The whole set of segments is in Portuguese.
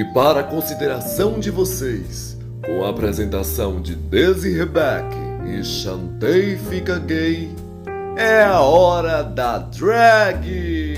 E para a consideração de vocês, com a apresentação de Desi Rebeck e Chantei Fica Gay, é a hora da drag!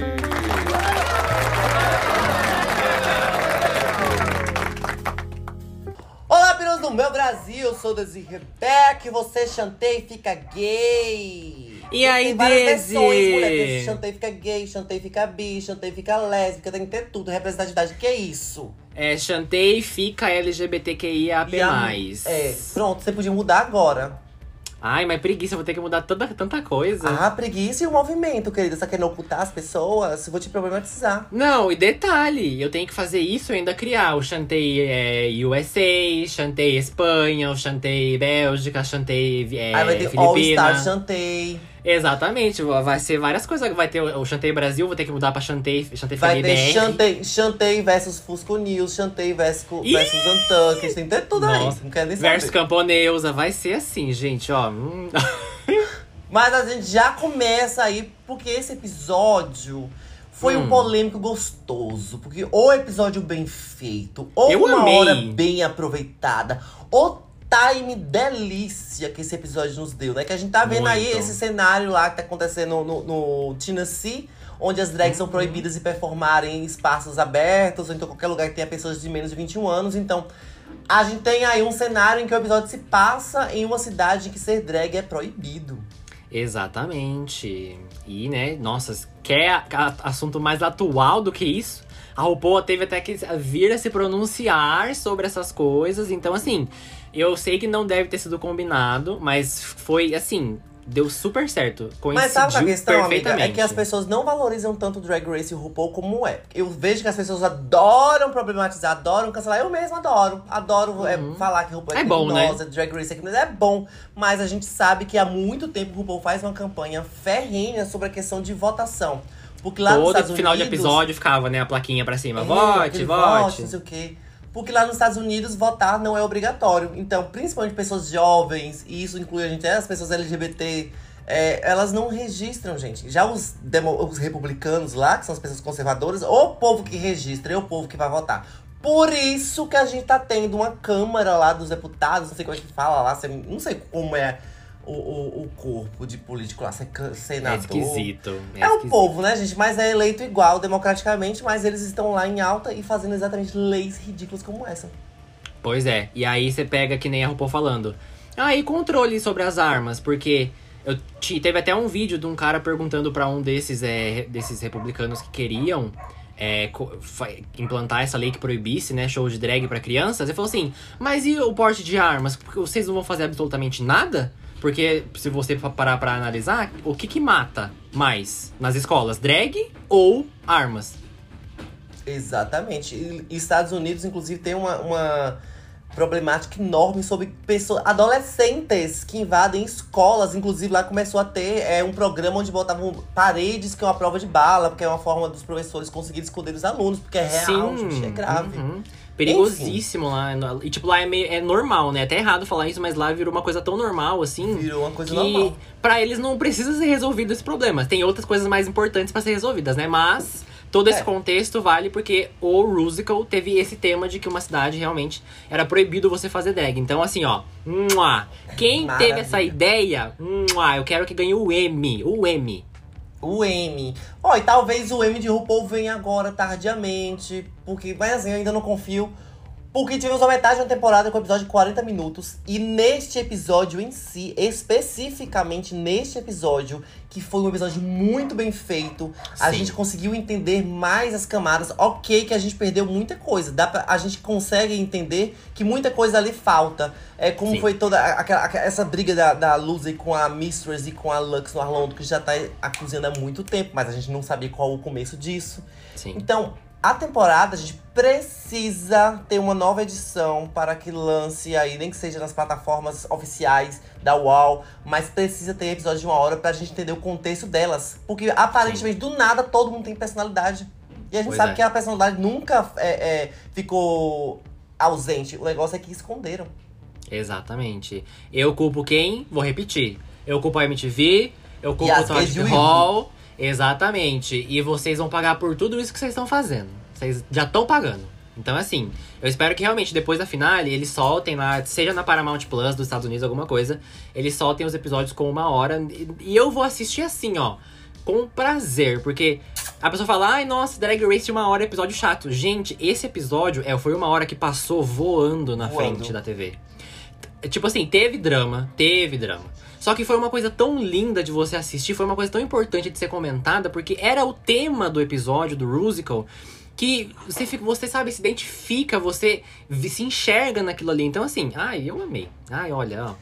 Olá, piros do meu Brasil, eu sou Desi Rebeck, você chantei fica gay. E aí, tem várias Desi? versões, mulher. Tem chantei fica gay, chantei fica bi, chantei fica lésbica, tem que ter tudo, representatividade. Que é isso? É, chantei fica LGBTQIAP+. A- É, pronto, você podia mudar agora. Ai, mas preguiça, eu vou ter que mudar tanta, tanta coisa. Ah, preguiça e o movimento, querida. Você querendo ocultar as pessoas? Vou te problematizar. Não, e detalhe, eu tenho que fazer isso e ainda criar. O chantei é, USA, chantei Espanha, o chantei Bélgica, chantei é, Aí vai ter All. Star Chantei. Exatamente, vai ser várias coisas. Vai ter o chantei Brasil, vou ter que mudar pra chantei, chantei Vai ter. Chantei, Chantei versus Fusco News, Chantei versus, Ih! versus Untucked. Tem tudo Nossa. aí. Não quero nem saber. Versus Camponeusa, vai ser assim, gente, ó. Hum. Mas a gente já começa aí, porque esse episódio foi um Hum. polêmico gostoso. Porque ou episódio bem feito, ou Eu uma amei. hora bem aproveitada, ou time delícia que esse episódio nos deu, né? Que a gente tá vendo aí Muito. esse cenário lá que tá acontecendo no, no Tennessee. Onde as drags Uhum. são proibidas de performarem em espaços abertos, ou então qualquer lugar que tenha pessoas de menos de 21 anos. Então, a gente tem aí um cenário em que o episódio se passa em uma cidade em que ser drag é proibido. Exatamente. E, né, nossa, quer assunto mais atual do que isso? A RuPaul teve até que vir a se pronunciar sobre essas coisas. Então, assim, eu sei que não deve ter sido combinado, mas foi, assim, deu super certo. Coincidiu Mas sabe a questão, amiga? É que as pessoas não valorizam tanto o Drag Race e o RuPaul como é. Eu vejo que as pessoas adoram problematizar, adoram cancelar. Eu mesmo adoro. Adoro é, falar que o RuPaul é, É bom, né? criminosa, Drag Race é criminosa. É bom. Mas a gente sabe que há muito tempo o RuPaul faz uma campanha ferrenha sobre a questão de votação. Porque lá Todo final de Unidos, episódio ficava, né, a plaquinha pra cima. é, vote, aquele vote. não sei o quê. Porque lá nos Estados Unidos votar não é obrigatório. Então, principalmente pessoas jovens, e isso inclui a gente, as pessoas LGBT, é, elas não registram, gente. Já os, os republicanos lá, que são as pessoas conservadoras, o povo que registra, é o povo que vai votar. Por isso que a gente tá tendo uma Câmara lá dos deputados, não sei como é que fala lá, não sei como é o, o, o corpo de político lá, se é ca- É senador. esquisito. É, É o esquisito. povo, né, gente? Mas é eleito igual democraticamente, mas eles estão lá em alta e fazendo exatamente leis ridículas como essa. Pois é, e aí você pega que nem a RuPaul falando. Ah, e controle sobre as armas, porque eu te, teve até um vídeo de um cara perguntando pra um desses, é, desses republicanos que queriam é, implantar essa lei que proibisse, né, show de drag pra crianças. Ele falou assim: "Mas e o porte de armas? Porque vocês não vão fazer absolutamente nada?" Porque se você pa- parar pra analisar, o que que mata mais nas escolas, drag ou armas? Exatamente. E Estados Unidos, inclusive, tem uma, uma problemática enorme sobre pessoas, adolescentes que invadem escolas. Inclusive, lá começou a ter é, um programa onde botavam paredes que é uma prova de bala, porque é uma forma dos professores conseguirem esconder os alunos, porque é real, gente, é grave. uhum. Perigosíssimo lá. E tipo, lá é, meio, é normal, né? É até errado falar isso, mas lá virou uma coisa tão normal, assim. Virou uma coisa que normal. pra eles não precisa ser resolvido esse problema. Tem outras coisas mais importantes pra ser resolvidas, né? Mas todo esse É. contexto vale porque o Rusical teve esse tema de que uma cidade realmente era proibido você fazer drag. Então, assim, ó. mua, Quem teve essa Maravilha. ideia, mua, eu quero que ganhe o M. O M. O M. Ó, e talvez o M de RuPaul venha agora, tardiamente. Porque, mas assim, eu ainda não confio. Porque tivemos a metade de uma temporada com episódio de 40 minutos. E neste episódio em si, especificamente neste episódio, que foi um episódio muito bem feito, a Sim. gente conseguiu entender mais as camadas. Ok, que a gente perdeu muita coisa. Dá pra, a gente consegue entender que muita coisa ali falta. É como Sim. foi toda a- aquela, aquela- essa briga da, da Lucy com a Mistress e com a Lux no Arlando, que já tá acusando há muito tempo, mas a gente não sabia qual o começo disso. Sim. Então, a temporada, a gente precisa ter uma nova edição para que lance aí, nem que seja nas plataformas oficiais da UOL, mas precisa ter episódio de uma hora pra gente entender o contexto delas. Porque aparentemente, do nada, todo mundo tem personalidade. E a gente Pois sabe é. que a personalidade nunca é, é, ficou ausente. O negócio é que esconderam. Exatamente. Eu culpo quem? Vou repetir. Eu culpo a MTV, eu culpo o Todd. Hall. Exatamente. E vocês vão pagar por tudo isso que vocês estão fazendo. Vocês já estão pagando. Então, assim, eu espero que realmente depois da finale eles soltem lá, seja na Paramount Plus dos Estados Unidos, alguma coisa, eles soltem os episódios com uma hora. E, eu vou assistir assim, ó, com prazer, porque a pessoa fala, ai, nossa, Drag Race de uma hora, episódio chato. Gente, esse episódio é, foi uma hora que passou voando na Voando. frente da TV. Tipo assim, teve drama, teve drama. Só que foi uma coisa tão linda de você assistir, foi uma coisa tão importante de ser comentada, porque era o tema do episódio do Rusical que você, fica, você sabe, se identifica, você se enxerga naquilo ali. Então, assim, ai, eu amei. Ai, olha, ó.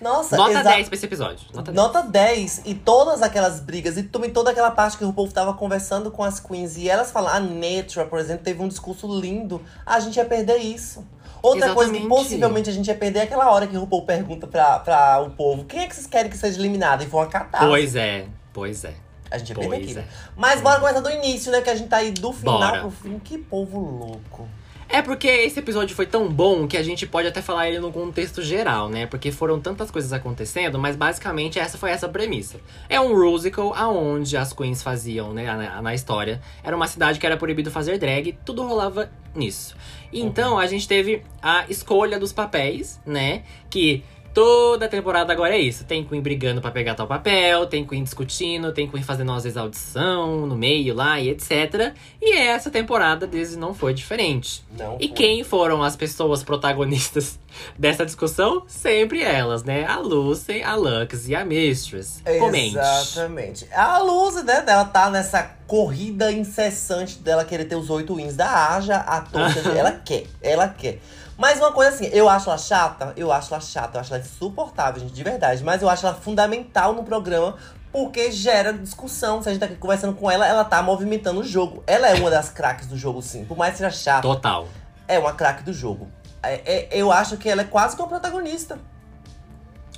Nossa, Nota exa- 10 pra esse episódio. Nota 10. Nota 10. E todas aquelas brigas, e também toda aquela parte que o povo tava conversando com as queens. E elas falam, a Netra, por exemplo, teve um discurso lindo. A gente ia perder isso. Outra coisa que Exatamente. possivelmente a gente ia perder é aquela hora que o RuPaul pergunta pra, pra o povo: quem é que vocês querem que seja eliminado? E uma catástrofe. Pois é, pois é. A gente ia perder aquilo. é. Mas bora começar do início, né? Que a gente tá aí do final Bora. pro fim. Que povo louco. É porque esse episódio foi tão bom que a gente pode até falar ele no contexto geral, né? Porque foram tantas coisas acontecendo, mas basicamente essa foi essa premissa. É um musical aonde as queens faziam, né, na, na história. Era uma cidade que era proibido fazer drag, tudo rolava nisso. Então a gente teve a escolha dos papéis, né? Que toda temporada agora é isso. Tem Queen brigando pra pegar tal papel, tem Queen discutindo, tem Queen fazendo às vezes audição no meio lá e etc. E essa temporada desde não foi diferente. Não. E foi. quem foram as pessoas protagonistas dessa discussão? Sempre elas, né? A Lucy, a Lux e a Mistress. Comente. Exatamente. A Luz, né, dela tá nessa corrida incessante dela querer ter os oito wins da Aja, a toda. ela quer, ela quer. Mas uma coisa assim, eu acho ela chata, eu acho ela chata, eu acho ela insuportável, gente, de verdade. Mas eu acho ela fundamental no programa, porque gera discussão. Se a gente tá aqui conversando com ela, ela tá movimentando o jogo. Ela é uma das craques do jogo, sim. Por mais que seja chata, Total. é uma craque do jogo. É- é- eu acho que ela é quase que uma protagonista.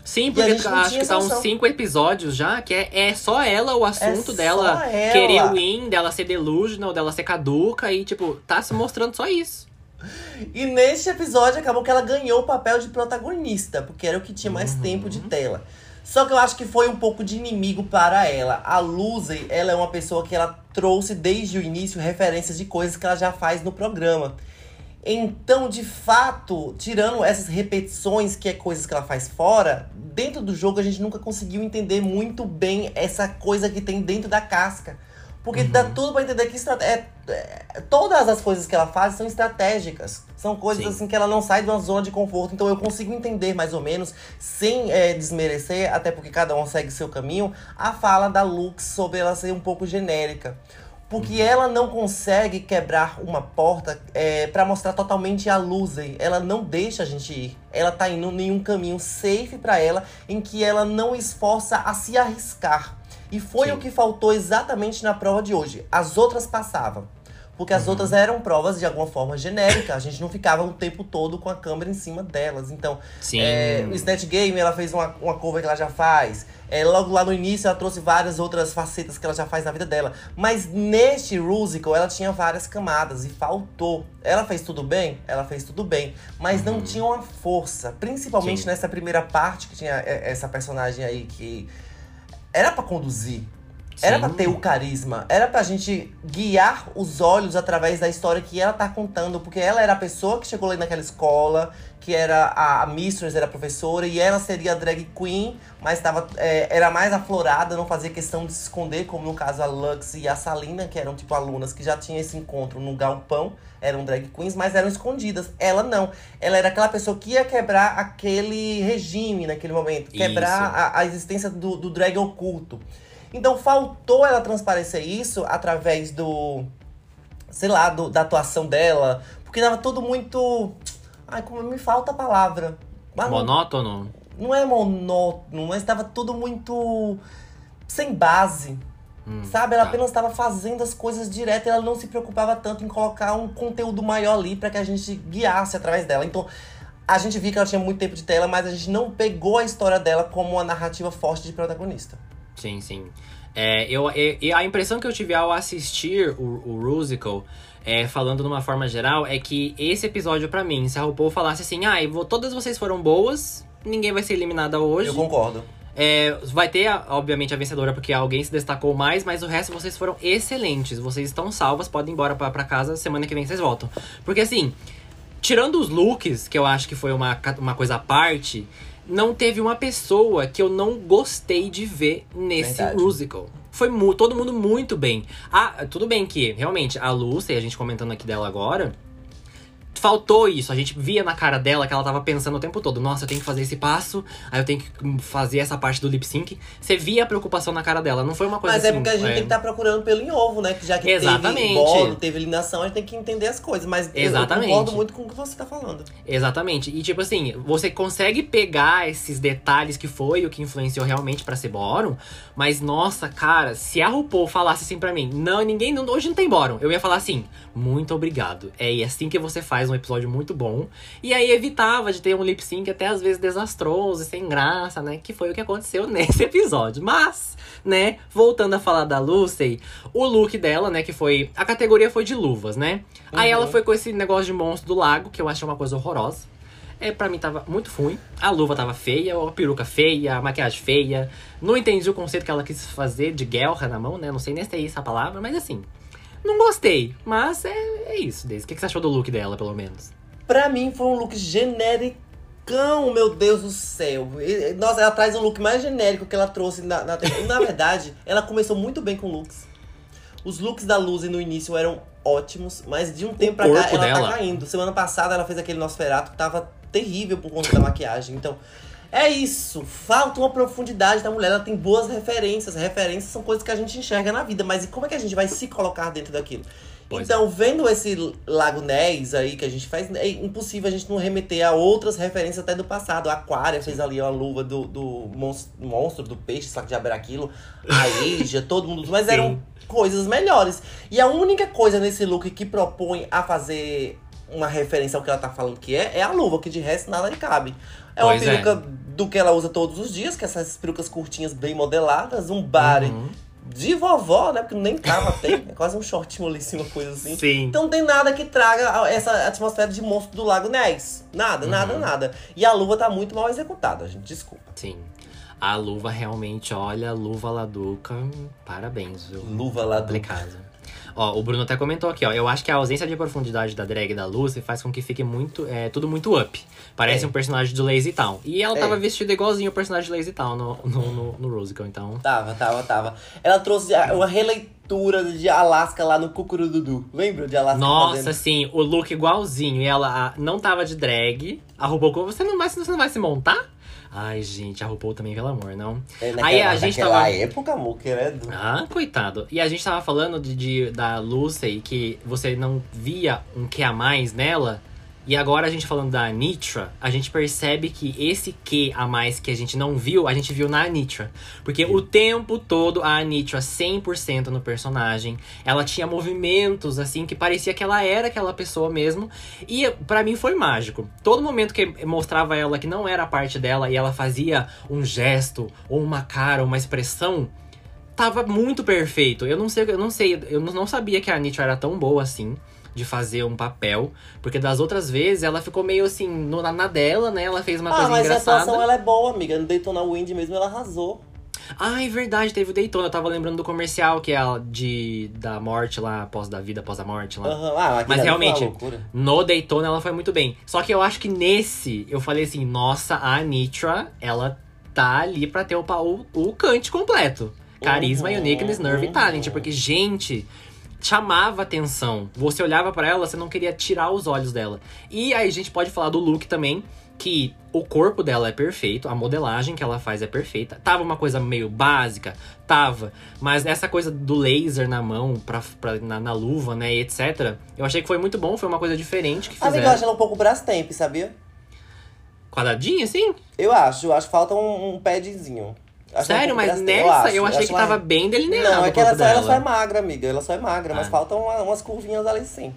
Sim, porque acho que tá noção. cinco episódios já, que é, é só ela o assunto só dela ela. querer win, dela ser delusional, dela ser caduca e, tipo, tá se mostrando só isso. E neste episódio acabou que ela ganhou o papel de protagonista, porque era o que tinha mais tempo de tela. Só que eu acho que foi um pouco de inimigo para ela. A Lucy, ela é uma pessoa que ela trouxe desde o início referências de coisas que ela já faz no programa. Então, de fato, tirando essas repetições, que é coisas que ela faz fora, dentro do jogo a gente nunca conseguiu entender muito bem essa coisa que tem dentro da casca. Porque dá tudo pra entender que é, é, todas as coisas que ela faz são estratégicas. São coisas Sim. assim que ela não sai de uma zona de conforto. Então eu consigo entender mais ou menos, sem é, desmerecer, até porque cada um segue seu caminho, a fala da Lux sobre ela ser um pouco genérica. Porque ela não consegue quebrar uma porta é, para mostrar totalmente a Lucy. Ela não deixa a gente ir. Ela tá indo em um caminho safe para ela, em que ela não esforça a se arriscar. E foi Sim. o que faltou exatamente na prova de hoje. As outras passavam. Porque as outras eram provas de alguma forma genérica. A gente não ficava o tempo todo com a câmera em cima delas. Então, é, o Snatch Game, ela fez uma, uma cover que ela já faz. É, logo lá no início, ela trouxe várias outras facetas que ela já faz na vida dela. Mas neste musical, ela tinha várias camadas e faltou. Ela fez tudo bem? Ela fez tudo bem. Mas não tinha uma força. Principalmente Sim. nessa primeira parte, que tinha é, essa personagem aí que era pra conduzir. Era pra ter o carisma, era pra gente guiar os olhos através da história que ela tá contando, porque ela era a pessoa que chegou lá naquela escola, que era a, a Mistress, era a professora, e ela seria a drag queen, mas tava, é, era mais aflorada, não fazia questão de se esconder, como no caso a Lux e a Salina, que eram tipo alunas que já tinham esse encontro no galpão, eram drag queens, mas eram escondidas. Ela não. Ela era aquela pessoa que ia quebrar aquele regime naquele momento, quebrar a, a existência do, do drag oculto. Então faltou ela transparecer isso através do. sei lá, do- da atuação dela. Porque tava tudo muito. Ai, como me falta a palavra. Mas não, Monótono? não é monótono, mas tava tudo muito. sem base. Hum, Sabe? Ela tá. apenas estava fazendo as coisas direto e ela não se preocupava tanto em colocar um conteúdo maior ali para que a gente guiasse através dela. Então, a gente viu que ela tinha muito tempo de tela, mas a gente não pegou a história dela como uma narrativa forte de protagonista. Sim, sim. É, eu, e- a impressão que eu tive ao assistir o, o Rusical, é, falando de uma forma geral, é que esse episódio, pra mim, se a RuPaul falasse assim, ah, vou, todas vocês foram boas, ninguém vai ser eliminada hoje. Eu concordo. É, vai ter, obviamente, a vencedora porque alguém se destacou mais, mas o resto vocês foram excelentes. Vocês estão salvas, podem ir embora pra, pra casa, semana que vem vocês voltam. Porque assim, tirando os looks, que eu acho que foi uma, uma coisa à parte, não teve uma pessoa que eu não gostei de ver nesse Verdade. musical. Foi todo mundo muito bem. Ah, tudo bem que, realmente, a Lucy, a gente comentando aqui dela agora, faltou isso. A gente via na cara dela que ela tava pensando o tempo todo: nossa, eu tenho que fazer esse passo, aí eu tenho que fazer essa parte do lip sync. Você via a preocupação na cara dela, não foi uma coisa Mas assim. é porque a gente tem que estar procurando pelo em ovo, né? Que já que Exatamente. teve bolo, teve eliminação, a gente tem que entender as coisas. Mas eu- Exatamente. eu concordo muito com o que você tá falando. Exatamente. E tipo assim, você consegue pegar esses detalhes que foi o que influenciou realmente pra ser bórum, mas nossa, cara, se a RuPaul falasse assim pra mim, não, ninguém, não, hoje não tem bórum, eu ia falar assim, muito obrigado. É e assim que você faz um episódio muito bom. E aí evitava de ter um lip sync até às vezes desastroso e sem graça, né? Que foi o que aconteceu nesse episódio. Mas, né, voltando a falar da Lucy, o look dela, né, que foi. A categoria foi de luvas, né? Aí Uhum. ela foi com esse negócio de monstro do lago, que eu achei uma coisa horrorosa. É, pra mim tava muito ruim. A luva tava feia, a peruca feia, a maquiagem feia. Não entendi o conceito que ela quis fazer de guerra na mão, né? Não sei nem se é isso a palavra, mas assim. Não gostei. Mas é, é isso, Deise. O que que você achou do look dela, pelo menos? Pra mim foi um look genericão, meu Deus do céu. E- Nossa, ela traz o look mais genérico que ela trouxe na, na, na verdade, ela começou muito bem com looks. Os looks da Luzy no início eram ótimos, mas de um tempo pra cá ela dela. tá caindo. Semana passada ela fez aquele Nosferatu que tava terrível por conta da maquiagem. Então, é isso. Falta uma profundidade da mulher. Ela tem boas referências. Referências são coisas que a gente enxerga na vida. Mas e como é que a gente vai se colocar dentro daquilo? Pois então, vendo esse Lago Ness aí que a gente faz, é impossível a gente não remeter a outras referências até do passado. A Aquária fez ali uma luva do, do mons- monstro, do peixe, sabe de era aquilo. A Asia, todo mundo. Mas Sim. eram coisas melhores. E a única coisa nesse look que propõe a fazer uma referência ao que ela tá falando que é, é a luva, que de resto nada lhe cabe. É uma Pois é. peruca do que ela usa todos os dias, que é essas perucas curtinhas bem modeladas, um body Uhum. de vovó, né? Porque nem cava tem, é quase um shortinho ali, assim, uma coisa assim. Sim. Então não tem nada que traga essa atmosfera de monstro do Lago Ness. Nada, nada, Uhum. nada. E a luva tá muito mal executada, gente. Desculpa. Sim. A luva realmente, olha, luva Laduca, parabéns, viu? Luva do. Complicado. Ó, o Bruno até comentou aqui, ó. Eu acho que a ausência de profundidade da drag da Lucy faz com que fique muito. É, tudo muito up. Parece É. um personagem do Lazy Town. E ela É. tava vestida igualzinho o personagem do Lazy Town no, no, no, no Rusical, então. Tava, tava, tava. Ela trouxe uma releitura de Alaska lá no Cucurududu. Lembra de Alaska Nossa, fazendo? assim, o look igualzinho. E ela não tava de drag. A RuPaul, você não vai, você não vai se montar? Ai, gente, a RuPaul também, pelo amor, não. É, naquela, Aí a gente tava- época, amor, querido. Ah, coitado. E a gente tava falando de, de- da Lucy, que você não via um que a mais nela. E agora a gente falando da Anitra, a gente percebe que esse que a mais que a gente não viu, a gente viu na Anitra. Porque o tempo todo a Anitra 100% no personagem, ela tinha movimentos assim que parecia que ela era aquela pessoa mesmo. E pra mim foi mágico. Todo momento que mostrava ela que não era a parte dela e ela fazia um gesto ou uma cara, uma expressão, tava muito perfeito. Eu não sei, eu não sei, eu não sabia que a Anitta era tão boa assim de fazer um papel, porque das outras vezes ela ficou meio assim no- na, dela, né? Ela fez uma Ah, coisa mas a engraçada. atuação ela é boa, amiga. No Daytona Wind mesmo ela arrasou. Ah, é verdade, teve o Daytona. Eu tava lembrando do comercial que é a de da morte lá, após da vida, após a morte lá. Aham. Ah, Mas realmente. No Daytona ela foi muito bem. Só que eu acho que nesse, eu falei assim, nossa, a Anitra, ela tá ali pra ter o, o, o cante completo. Carisma, Uhum, uniqueness, nerve e uhum. talent. Porque, gente, chamava atenção. Você olhava pra ela, você não queria tirar os olhos dela. E aí a gente pode falar do look também, que o corpo dela é perfeito, a modelagem que ela faz é perfeita. Tava uma coisa meio básica, tava. Mas essa coisa do laser na mão, pra, pra- na, na luva, né, etc. Eu achei que foi muito bom, foi uma coisa diferente que Amiga, eu fizeram. acho ela um pouco Brastemp, sabia? Quadradinha, assim? Eu acho, eu acho que falta um, um padzinho. Sério, mas Brastemp, nessa acho, eu achei que tava bem delineado Não, é que ela só, ela só é magra, amiga. Ela só é magra, mas Ah. faltam uma- umas curvinhas ali sim.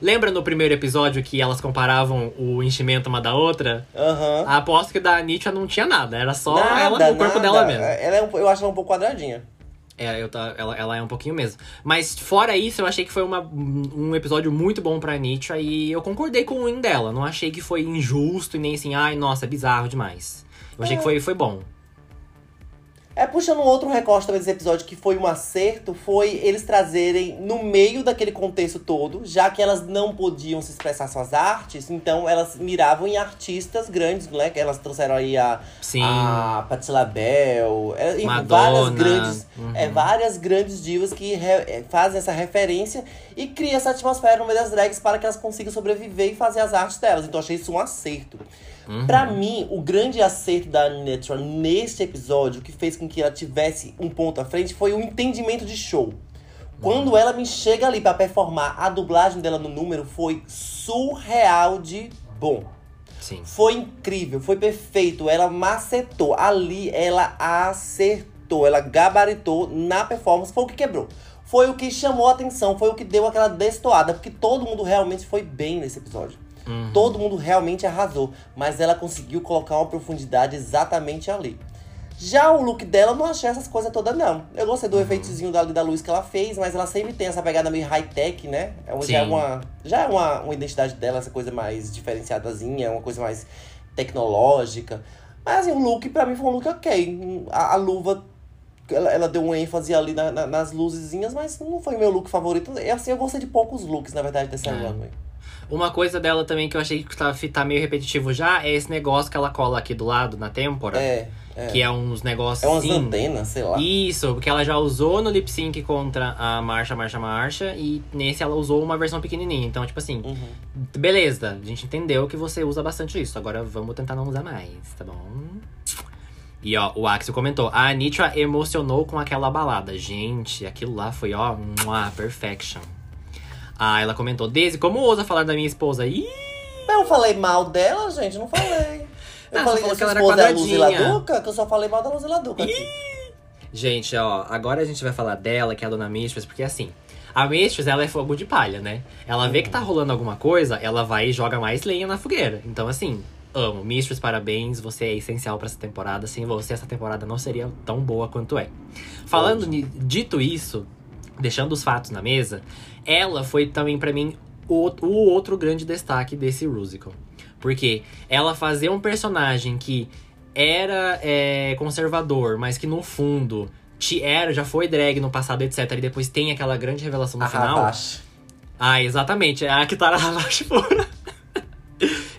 Lembra no primeiro episódio que elas comparavam o enchimento uma da outra? Aham. Aposto que da Nietzsche não tinha nada, era só Nada, ela, o corpo nada. dela mesmo. Ela é um- eu acho ela um pouco quadradinha. É, eu tá, ela, ela é um pouquinho mesmo. Mas fora isso, eu achei que foi uma, um episódio muito bom pra Nietzsche e eu concordei com o win dela. Não achei que foi injusto e nem assim, ai, nossa, é bizarro demais. Eu achei que foi, foi bom. É puxando um outro recorte também desse episódio que foi um acerto, foi eles trazerem no meio daquele contexto todo, já que elas não podiam se expressar suas artes, então elas miravam em artistas grandes, né? Que elas trouxeram aí a, Sim. a Patti LaBelle, é, várias grandes, uhum. é, várias grandes divas que re- é, fazem essa referência e cria essa atmosfera no meio das drags para que elas consigam sobreviver e fazer as artes delas. Então achei isso um acerto. Uhum. Pra mim, o grande acerto da Netra neste episódio, que fez com que ela tivesse um ponto à frente, foi o entendimento de show. Quando ela me chega ali pra performar, a dublagem dela no número foi surreal de bom. Sim. Foi incrível, foi perfeito. Ela macetou. Ali ela acertou, ela gabaritou na performance. Foi o que quebrou. Foi o que chamou a atenção, foi o que deu aquela destoada. Porque todo mundo realmente foi bem nesse episódio. Uhum. Todo mundo realmente arrasou. Mas ela conseguiu colocar uma profundidade exatamente ali. Já o look dela, eu não achei essas coisas todas, não. Eu gostei Uhum. do efeitozinho da, da luz que ela fez, mas ela sempre tem essa pegada meio high-tech, né? É já é uma, já é uma, uma identidade dela, essa coisa mais diferenciadazinha, uma coisa mais tecnológica. Mas assim, o look pra mim foi um look ok. A, a luva, ela, ela deu um ênfase ali na- na- nas luzezinhas, mas não foi meu look favorito. Eu, assim, eu gostei de poucos looks, na verdade, dessa É. runway. Uma coisa dela também que eu achei que tá, tá meio repetitivo já é esse negócio que ela cola aqui do lado na têmpora. É, é. Que é uns negócios É umas assim. antenas, sei lá. Isso, porque ela já usou no lip sync contra a Marcha, Marcha, Marcha. E nesse ela usou uma versão pequenininha. Então, tipo assim, Uhum. beleza, a gente entendeu que você usa bastante isso. Agora vamos tentar não usar mais, tá bom? E ó, o Axel comentou: a Anitra emocionou com aquela balada. Gente, aquilo lá foi, ó, mua, perfection. Ah, ela comentou: Daisy, como ousa falar da minha esposa? Ih! Eu falei mal dela, gente, não falei. Eu Ah, falei que ela era é quadradinha. Duca, que eu só falei mal da Luzila Duca. Gente, ó, agora a gente vai falar dela, que é a dona Mistress, porque assim, a Mistress, ela é fogo de palha, né? Ela vê que tá rolando alguma coisa, ela vai e joga mais lenha na fogueira. Então, assim, amo. Mistress, parabéns, você é essencial pra essa temporada. Sem você, essa temporada não seria tão boa quanto é. Falando, dito isso, deixando os fatos na mesa, ela foi também pra mim o, o outro grande destaque desse musical. Porque ela fazer um personagem que era é, conservador, mas que no fundo te era, já foi drag no passado, etc. E depois tem aquela grande revelação no A final. Ravache. Ah, exatamente. É a Kitara Havashi pura.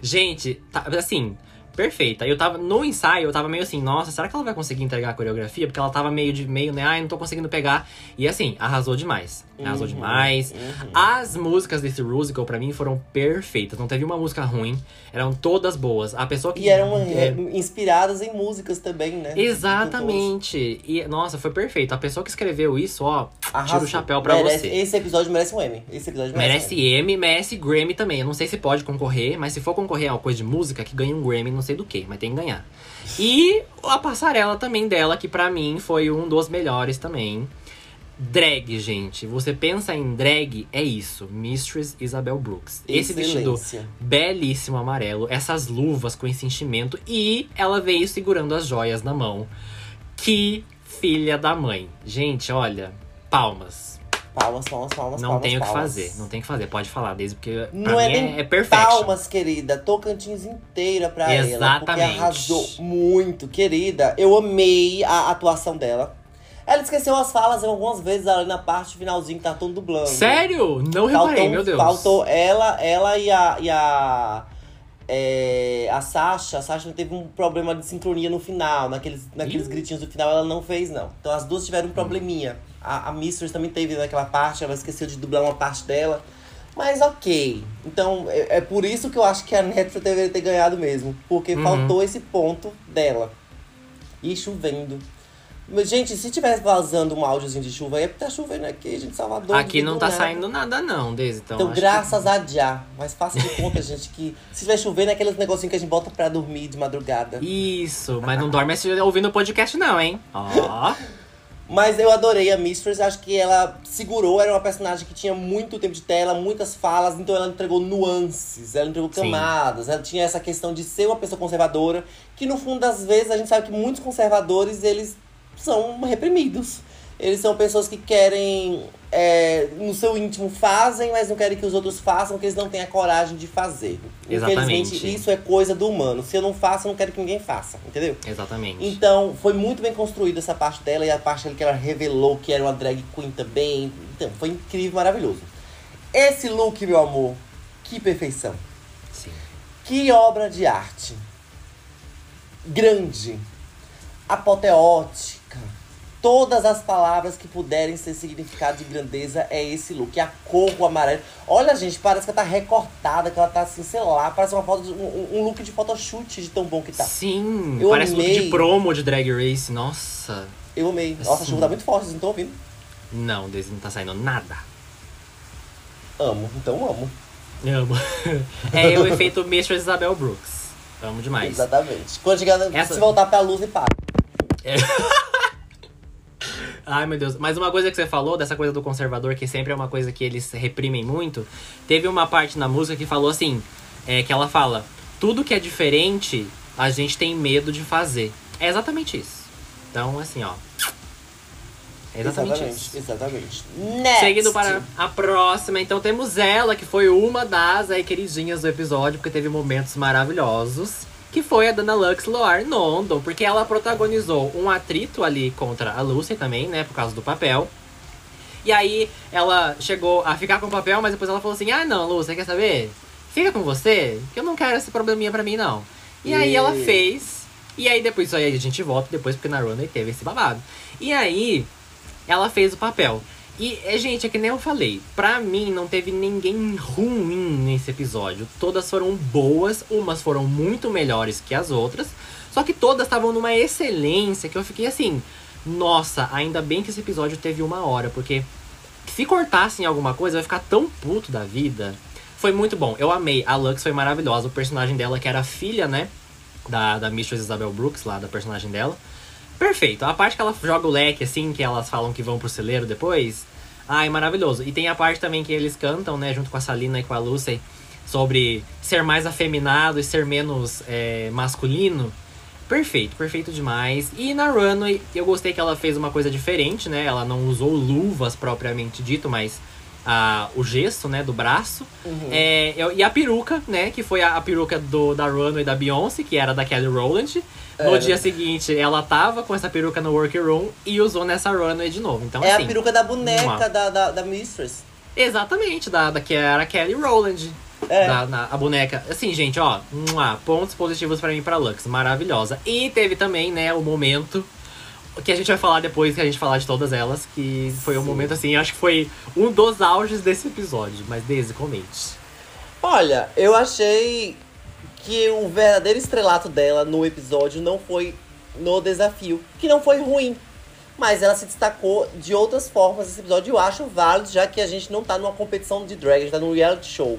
Gente, tá, assim, perfeita. Eu tava no ensaio, eu tava meio assim, nossa, será que ela vai conseguir entregar a coreografia? Porque ela tava meio de meio, né? Ai, não tô conseguindo pegar. E assim, arrasou demais. Arrasou Uhum, demais. uhum. As músicas desse musical, pra mim, foram perfeitas. Não teve uma música ruim. Eram todas boas. A pessoa que. E eram é, é, inspiradas em músicas também, né? Exatamente. E, nossa, foi perfeito. A pessoa que escreveu isso, ó, Arrasou. tira o chapéu pra Merece- você. Esse episódio merece um M. Esse episódio merece, Merece um M. M, merece Grammy também. Eu não sei se pode concorrer, mas se for concorrer a uma coisa de música, que ganha um Grammy, não sei do que, mas tem que ganhar. E a passarela também dela, que pra mim foi um dos melhores também. Drag, gente. Você pensa em drag, é isso. Mistress Isabel Brooks. Esse vestido belíssimo amarelo, essas luvas com esse enchimento e ela veio segurando as joias na mão. Que filha da mãe. Gente, olha, palmas. Palmas, palmas, palmas, Não palmas, tem o que fazer, não tem o que fazer. Pode falar, desde porque pra Não mim é é, nem é perfection. palmas, querida. Tocantins inteira pra ela. Porque Exatamente. arrasou muito, querida. Eu amei a atuação dela. Ela esqueceu as falas algumas vezes ali na parte finalzinho que tá todo dublando. Sério? Não reparei, Faltou, meu Deus. faltou ela, ela e a. E a é, a Sasha, a Sasha teve um problema de sincronia no final, naqueles, naqueles Ih. gritinhos do final, ela não fez, não. Então as duas tiveram um probleminha. A, a Mistress também teve naquela parte, ela esqueceu de dublar uma parte dela. Mas ok. Então é, é por isso que eu acho que a Netflix deveria ter ganhado mesmo. Porque Uhum. faltou esse ponto dela. E chovendo. Mas, gente, se tivesse vazando um áudiozinho de chuva, aí é porque tá chovendo aqui, gente, Salvador. Aqui não tá nada. saindo nada não, Deise. Então, Então, graças a Já. Mas faça de conta, gente, que se estiver chovendo é aqueles negocinhos que a gente bota pra dormir de madrugada. que... Isso, mas não dorme assim ouvindo o podcast não, hein? Ó. Mas eu adorei a Mistress, acho que ela segurou, era uma personagem que tinha muito tempo de tela, muitas falas, então ela entregou nuances, ela entregou Sim. camadas, ela tinha essa questão de ser uma pessoa conservadora, que no fundo das vezes a gente sabe que muitos conservadores, eles são reprimidos. Eles são pessoas que querem é, no seu íntimo fazem, mas não querem que os outros façam, porque eles não têm a coragem de fazer. Exatamente. Infelizmente, isso é coisa do humano. Se eu não faço, eu não quero que ninguém faça, entendeu? Exatamente. Então, foi muito bem construída essa parte dela e a parte que ela revelou que era uma drag queen também. Então, foi incrível, maravilhoso. Esse look, meu amor, que perfeição. Sim. Que obra de arte. Grande. Apoteótica. Todas as palavras que puderem ser significado de grandeza é esse look. A cor, o amarelo. Olha, gente, parece que ela tá recortada, que ela tá assim, sei lá, parece uma foto um, um look de photoshoot de tão bom que tá. Sim, Eu parece amei. look de promo de Drag Race. Nossa. Eu amei. Nossa, a chuva tá muito forte, vocês não estão ouvindo? Não, desse não tá saindo nada. Amo, então amo. Amo. é o efeito Mistress Isabel Brooks. Amo demais. Exatamente. Quando chegar, Essa- se voltar pra luz e para. Ai, meu Deus. Mas uma coisa que você falou, dessa coisa do conservador, que sempre é uma coisa que eles reprimem muito, teve uma parte na música que falou assim, é, que ela fala, tudo que é diferente, a gente tem medo de fazer. É exatamente isso. Então, assim, ó. É exatamente, isso. Exatamente. Next. Seguindo para a próxima, então temos ela, que foi uma das aí, queridinhas do episódio, porque teve momentos maravilhosos. Que foi a Dana Lux Loar London, porque ela protagonizou um atrito ali contra a Lucy também, né? Por causa do papel. E aí ela chegou a ficar com o papel, mas depois ela falou assim: Ah, não, Lucy, quer saber? Fica com você, que eu não quero esse probleminha pra mim, não. E aí ela E- fez. E aí depois aí a gente volta depois, porque na Runway teve esse babado. E aí ela fez o papel. E, é, gente, é que nem eu falei, pra mim não teve ninguém ruim nesse episódio. Todas foram boas, umas foram muito melhores que as outras. Só que todas estavam numa excelência que eu fiquei assim, nossa, ainda bem que esse episódio teve uma hora, porque se cortassem alguma coisa, eu ia ficar tão puto da vida. Foi muito bom, eu amei. A Lux foi maravilhosa, o personagem dela, que era filha, né? Da, da Mistress Isabel Brooks, lá, da personagem dela. Perfeito. A parte que ela joga o leque, assim, que elas falam que vão pro celeiro depois. Ai, maravilhoso. E tem a parte também que eles cantam, né, junto com a Salina e com a Lucy, sobre ser mais afeminado e ser menos é, masculino. Perfeito, perfeito demais. E na Runway, eu gostei que ela fez uma coisa diferente, né? Ela não usou luvas propriamente dito, mas a, o gesto, né, do braço. Uhum. É, e a peruca, né? Que foi a, a peruca do, da Runway da Beyoncé, que era da Kelly Rowland. No Era. dia seguinte, ela tava com essa peruca no workroom e usou nessa Runway de novo. Então, É assim, a peruca da boneca da, da, da Mistress. Exatamente, da, da que era a Kelly Rowland. É. Da, na- a boneca. Assim, gente, ó. mua, pontos positivos pra mim pra Lux. Maravilhosa. E teve também, né, o momento que a gente vai falar depois que a gente falar de todas elas. Que foi um Sim. momento, assim, acho que foi um dos auges desse episódio. Mas Daisy, comente. Olha, eu achei que o verdadeiro estrelato dela no episódio não foi no desafio, que não foi ruim. Mas ela se destacou de outras formas nesse episódio. Eu acho válido, já que a gente não tá numa competição de drag, a gente tá num reality show.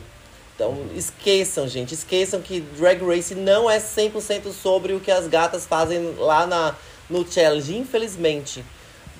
Então, esqueçam, gente. Esqueçam que Drag Race não é 100% sobre o que as gatas fazem lá na, no challenge, infelizmente.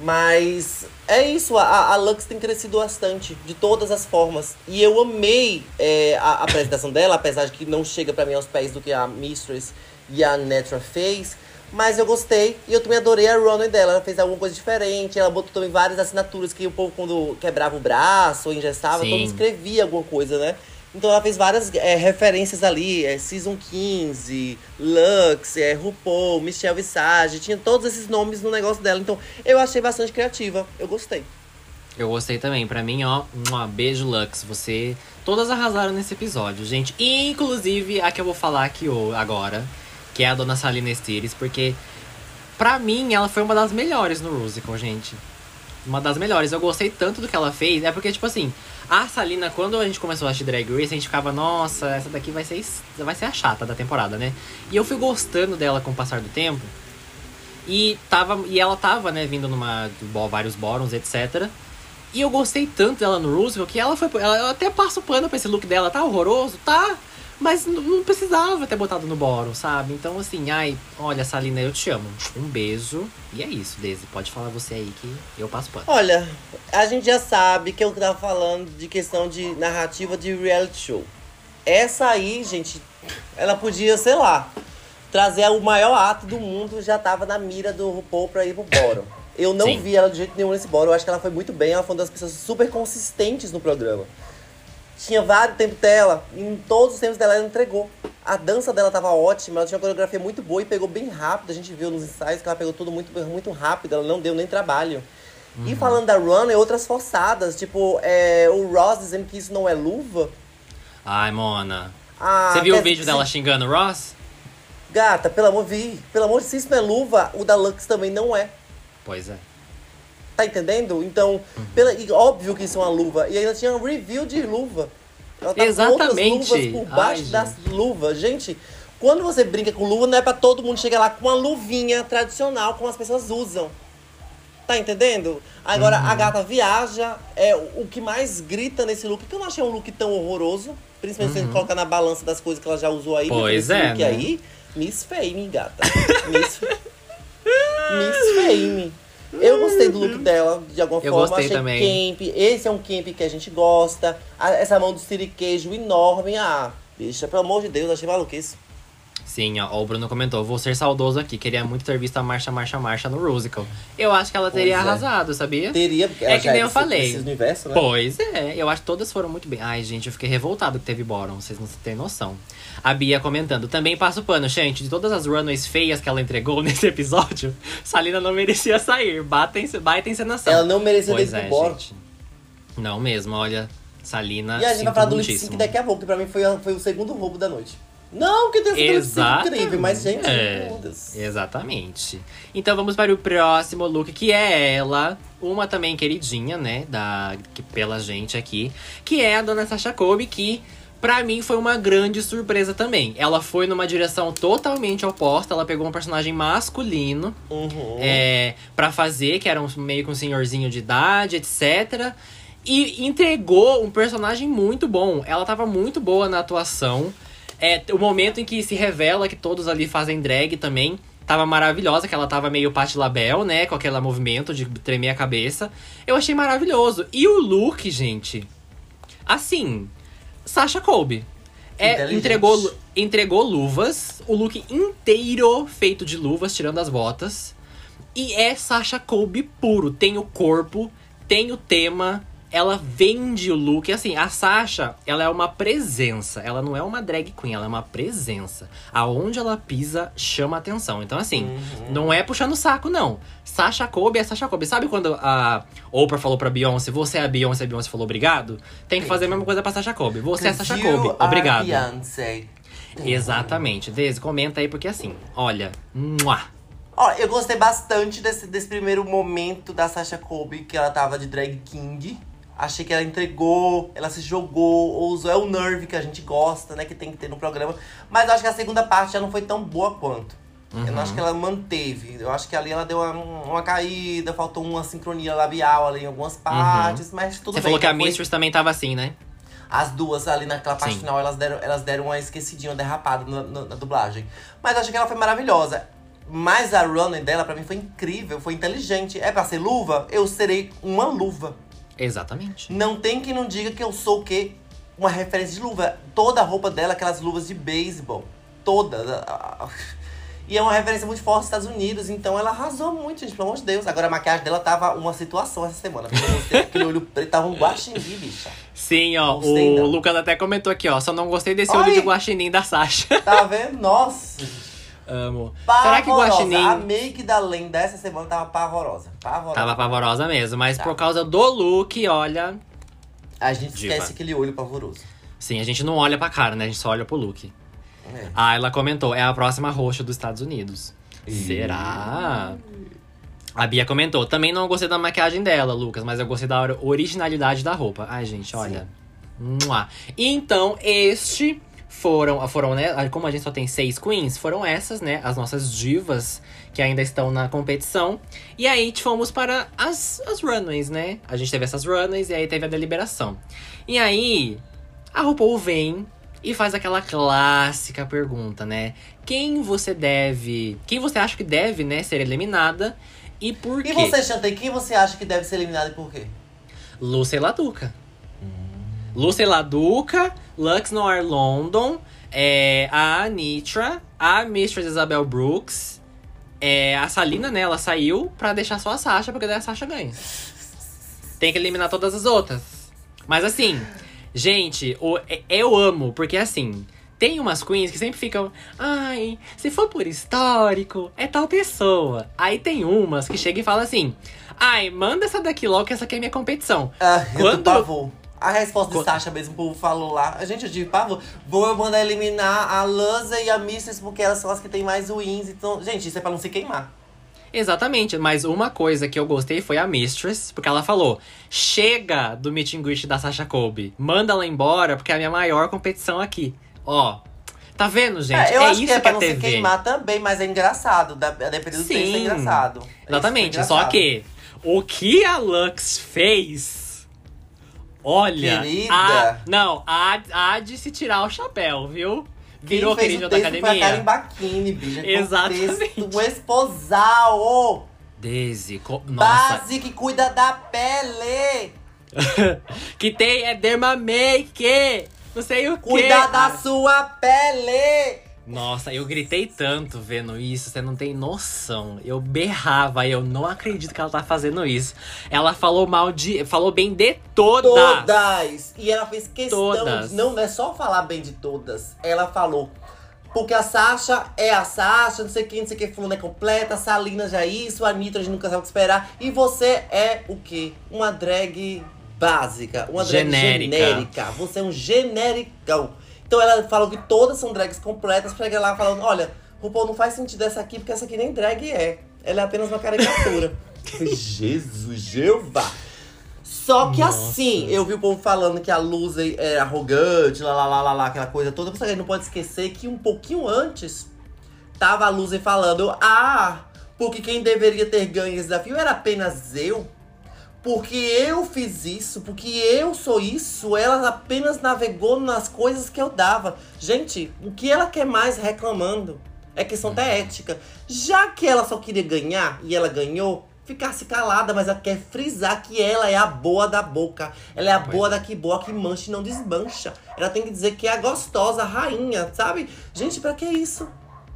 Mas é isso, a, a Lux tem crescido bastante, de todas as formas. E eu amei é, a, a apresentação dela, apesar de que não chega pra mim aos pés do que a Mistress e a Netra fez. Mas eu gostei e eu também adorei a runway dela. Ela fez alguma coisa diferente. Ela botou também várias assinaturas que o povo, quando quebrava o braço ou engessava, Sim. todo mundo escrevia alguma coisa, né? Então ela fez várias é, referências ali, é, Season 15, Lux, é, RuPaul, Michelle Visage, tinha todos esses nomes no negócio dela. Então eu achei bastante criativa, eu gostei. Eu gostei também. Pra mim, ó, um beijo Lux. Você. Todas arrasaram nesse episódio, gente. Inclusive a que eu vou falar aqui agora, que é a dona Salina Estires, porque pra mim ela foi uma das melhores no Rusical, gente. Uma das melhores. Eu gostei tanto do que ela fez. É porque, tipo assim, a Salina, quando a gente começou a assistir Drag Race, a gente ficava, nossa, essa daqui vai ser, vai ser a chata da temporada, né? E eu fui gostando dela com o passar do tempo. E, tava, e ela tava, né, vindo numa vários bórons, etc. E eu gostei tanto dela no Roosevelt que ela foi. Ela, eu até passo pano pra esse look dela, tá horroroso, tá? Mas não precisava ter botado no bórum, sabe? Então, assim, ai, olha, Salina, eu te amo. Um beijo. E é isso, Daisy. Pode falar você aí que eu passo pano. Olha, a gente já sabe que eu tava falando de questão de narrativa de reality show. Essa aí, gente, ela podia, sei lá, trazer o maior ato do mundo, já tava na mira do RuPaul pra ir pro bórum. Eu não Sim. vi ela de jeito nenhum nesse bora. Eu acho que ela foi muito bem. Ela foi uma das pessoas super consistentes no programa. Tinha vários tempos dela. E em todos os tempos dela, ela entregou. A dança dela tava ótima. Ela tinha uma coreografia muito boa e pegou bem rápido. A gente viu nos ensaios que ela pegou tudo muito, muito rápido. Ela não deu nem trabalho. E falando da Run, é outras forçadas. Tipo, é, o Ross dizendo que isso não é luva. Ai, Mona. Ah, Você viu o vídeo dela xingando o Ross? Gata, pelo amor, vi. Pelo amor de Deus, se isso não é luva, o da Lux também não é. Pois é. Tá entendendo? Então, pela, e óbvio que isso é uma luva. E ainda tinha um review de luva. Ela tá Exatamente. com outras luvas por baixo Ai, das luvas. Gente, quando você brinca com luva, não é pra todo mundo chegar lá com uma luvinha tradicional, como as pessoas usam. Tá entendendo? Agora, Uhum. a gata viaja. É o que mais grita nesse look, que eu não achei um look tão horroroso. Principalmente se você colocar na balança das coisas que ela já usou aí. Uhum. Pois é, look né? aí, Miss Fame, gata. Miss, Miss Fame. Eu gostei do look dela, de alguma Eu forma. gostei Achei também. camp. Esse é um camp que a gente gosta. Essa mão do siriquejo enorme. Ah, bicha, pelo amor de Deus, achei maluquice. Sim, ó, o Bruno comentou, vou ser saudoso aqui, queria muito ter visto a marcha, marcha, marcha no musical. Eu acho que ela teria Pois é. arrasado, sabia? Teria, porque É que nem eu desse- falei. universo, né? Pois é, eu acho que todas foram muito bem. Ai, gente, eu fiquei revoltado que teve Boron, vocês não têm noção. A Bia comentando, também passa o pano, gente, de todas as runways feias que ela entregou nesse episódio, Salina não merecia sair, bata, em- baita encenação. Ela não merecia pois desse é, gente. Não mesmo, olha, Salina, E a gente vai falar do lip daqui a pouco, que pra mim foi, foi o segundo roubo da noite. Não, que tem sido Exato. incrível, mas, gente, É. Exatamente. Então vamos para o próximo look, que é ela, uma também queridinha, né, da que, pela gente aqui, que é a dona Sasha Kobe, que pra mim foi uma grande surpresa também. Ela foi numa direção totalmente oposta, ela pegou um personagem masculino Uhum. é, para fazer, que era um, meio que um senhorzinho de idade, etc. E entregou um personagem muito bom. Ela tava muito boa na atuação. É, o momento em que se revela que todos ali fazem drag também. Tava maravilhosa, que ela tava meio Patti LaBelle, né? Com aquele movimento de tremer a cabeça. Eu achei maravilhoso. E o look, gente. Assim, Sasha Colby. É, entregou, entregou luvas, o look inteiro feito de luvas, tirando as botas. E é Sasha Colby puro. Tem o corpo, tem o tema, ela vende o look. Assim, a Sasha, ela é uma presença. Ela não é uma drag queen, ela é uma presença. Aonde ela pisa, chama atenção. Então, assim, Uhum. não é puxando o saco, não. Sasha Colby é Sasha Colby. Sabe quando a Oprah falou pra Beyoncé, você é a Beyoncé, a Beyoncé falou obrigado? Tem que fazer a mesma coisa pra Sasha Colby. Você é Sasha You Colby, are obrigado. Beyoncé. Exatamente. Desi, comenta aí, porque assim, olha. Mua. Ó, eu gostei bastante desse, desse primeiro momento da Sasha Colby, que ela tava de drag king. Achei que ela entregou, ela se jogou, usou. É o nerve que a gente gosta, né? Que tem que ter no programa. Mas eu acho que a segunda parte já não foi tão boa quanto. Eu Uhum. não acho que ela manteve. Eu acho que ali ela deu uma, uma caída, faltou uma sincronia labial ali em algumas partes, mas tudo Uhum. Você bem. falou que a então foi- Mistress também tava assim, né? as duas ali naquela parte Sim. final, elas deram, elas deram uma esquecidinha, uma derrapada na, na- na dublagem. Mas eu achei que ela foi maravilhosa. Mas a running dela, pra mim, foi incrível, foi inteligente. É pra ser luva? Eu serei uma luva. Exatamente. Não tem quem não diga que eu sou o quê? Uma referência de luva. Toda a roupa dela, aquelas luvas de beisebol. Todas. E é uma referência muito forte dos Estados Unidos, então ela arrasou muito, gente, pelo amor de Deus. Agora a maquiagem dela tava uma situação essa semana. Aquele olho preto tava um guaxinim, bicha. Sim, ó. Gostei, o não. Lucas até comentou aqui, ó. Só não gostei desse olho de guaxinim da Sasha. Tá vendo? Nossa. Amo. Será que Pavorosa. guaxinim A make da lenda dessa semana tava pavorosa. Pavorosa. tava pavorosa mesmo? Mas Tá. por causa do look, olha. A gente Diva. esquece aquele olho pavoroso. Sim, a gente não olha pra cara, né? A gente só olha pro look. É. Ah, ela comentou, é a próxima roxa dos Estados Unidos. Será? A Bia comentou, também não gostei da maquiagem dela, Lucas, mas eu gostei da or- originalidade da roupa. Ai, gente, olha. Então, este foram, foram, né? Como a gente só tem seis queens, foram essas, né? As nossas divas que ainda estão na competição. E aí fomos para as, as runways, né? A gente teve essas runways e aí teve a deliberação. E aí, a RuPaul vem e faz aquela clássica pergunta, né? Quem você deve. Quem você acha que deve, né, ser eliminada e por E quê? você, Chantei, quem você acha que deve ser eliminado e por quê? Lucy Laduca. Lucy Laduca, Lux Noir London, é, a Anitra, a Mistress Isabel Brooks é, a Salina, né, ela saiu pra deixar só a Sasha, porque daí a Sasha ganha. Tem que eliminar todas as outras. Mas assim, gente, o- é- eu amo, porque assim, tem umas queens que sempre ficam, ai, se for por histórico, é tal pessoa. Aí tem umas que chegam e falam assim, ai, manda essa daqui logo, que essa aqui é minha competição. Ah, eu Quando-. A resposta de Sasha mesmo, o povo falou lá. A gente, eu tive pavor. Vou eu mandar eliminar a Lanza e a Mistress porque elas são as que têm mais wins. Então, gente, isso é pra não se queimar. Exatamente, mas uma coisa que eu gostei foi a Mistress, porque ela falou: chega do meet and greet da Sasha Colby, manda ela embora, porque é a minha maior competição aqui. Ó, tá vendo, gente? É, eu é acho isso que é pra é não TV. se queimar também, mas é engraçado. Da- Dependendo do texto, é engraçado. Exatamente, Isso é só engraçado. que o que a Lux fez. Olha, Querida. a- não, há, há de se tirar o chapéu, viu? Virou Quem fez querida o da texto Foi a Karen academia. Bicho. Exatamente. O esposal. Co- nossa. Base que cuida da pele. que tem é Dermamake! Não sei o quê. Cuida da Ah, sua pele. Nossa, eu gritei tanto vendo isso, você não tem noção. Eu berrava, eu não acredito que ela tá fazendo isso. Ela falou mal de. Falou bem de todas. Todas. E ela fez questão Todas. de. Não, não é só falar bem de todas. Ela falou. Porque a Sasha é a Sasha, não sei quem, não sei quem, fulano é completa, a Salina já é isso, a Anitta a gente nunca sabe o que esperar. E você é o quê? Uma drag básica, uma drag Genérica. genérica. Você é um genericão. Então ela falou que todas são drags completas, chega lá falando, olha, RuPaul não faz sentido essa aqui, porque essa aqui nem drag é. Ela é apenas uma caricatura. Jesus, Jeová. Só que Nossa. assim, eu vi o povo falando que a luz é arrogante, lá, lá, lá, lá, lá, aquela coisa toda. Gente não pode esquecer que um pouquinho antes, tava a luz falando, ah, porque quem deveria ter ganho esse desafio era apenas eu. Porque eu fiz isso, porque eu sou isso, ela apenas navegou nas coisas que eu dava. Gente, o que ela quer mais reclamando é questão da ética. Já que ela só queria ganhar e ela ganhou, ficasse calada, mas ela quer frisar que ela é a boa da boca. Ela é a Pois boa é. da que boa que mancha e não desmancha. Ela tem que dizer que é a gostosa, a rainha, sabe? Gente, pra que isso?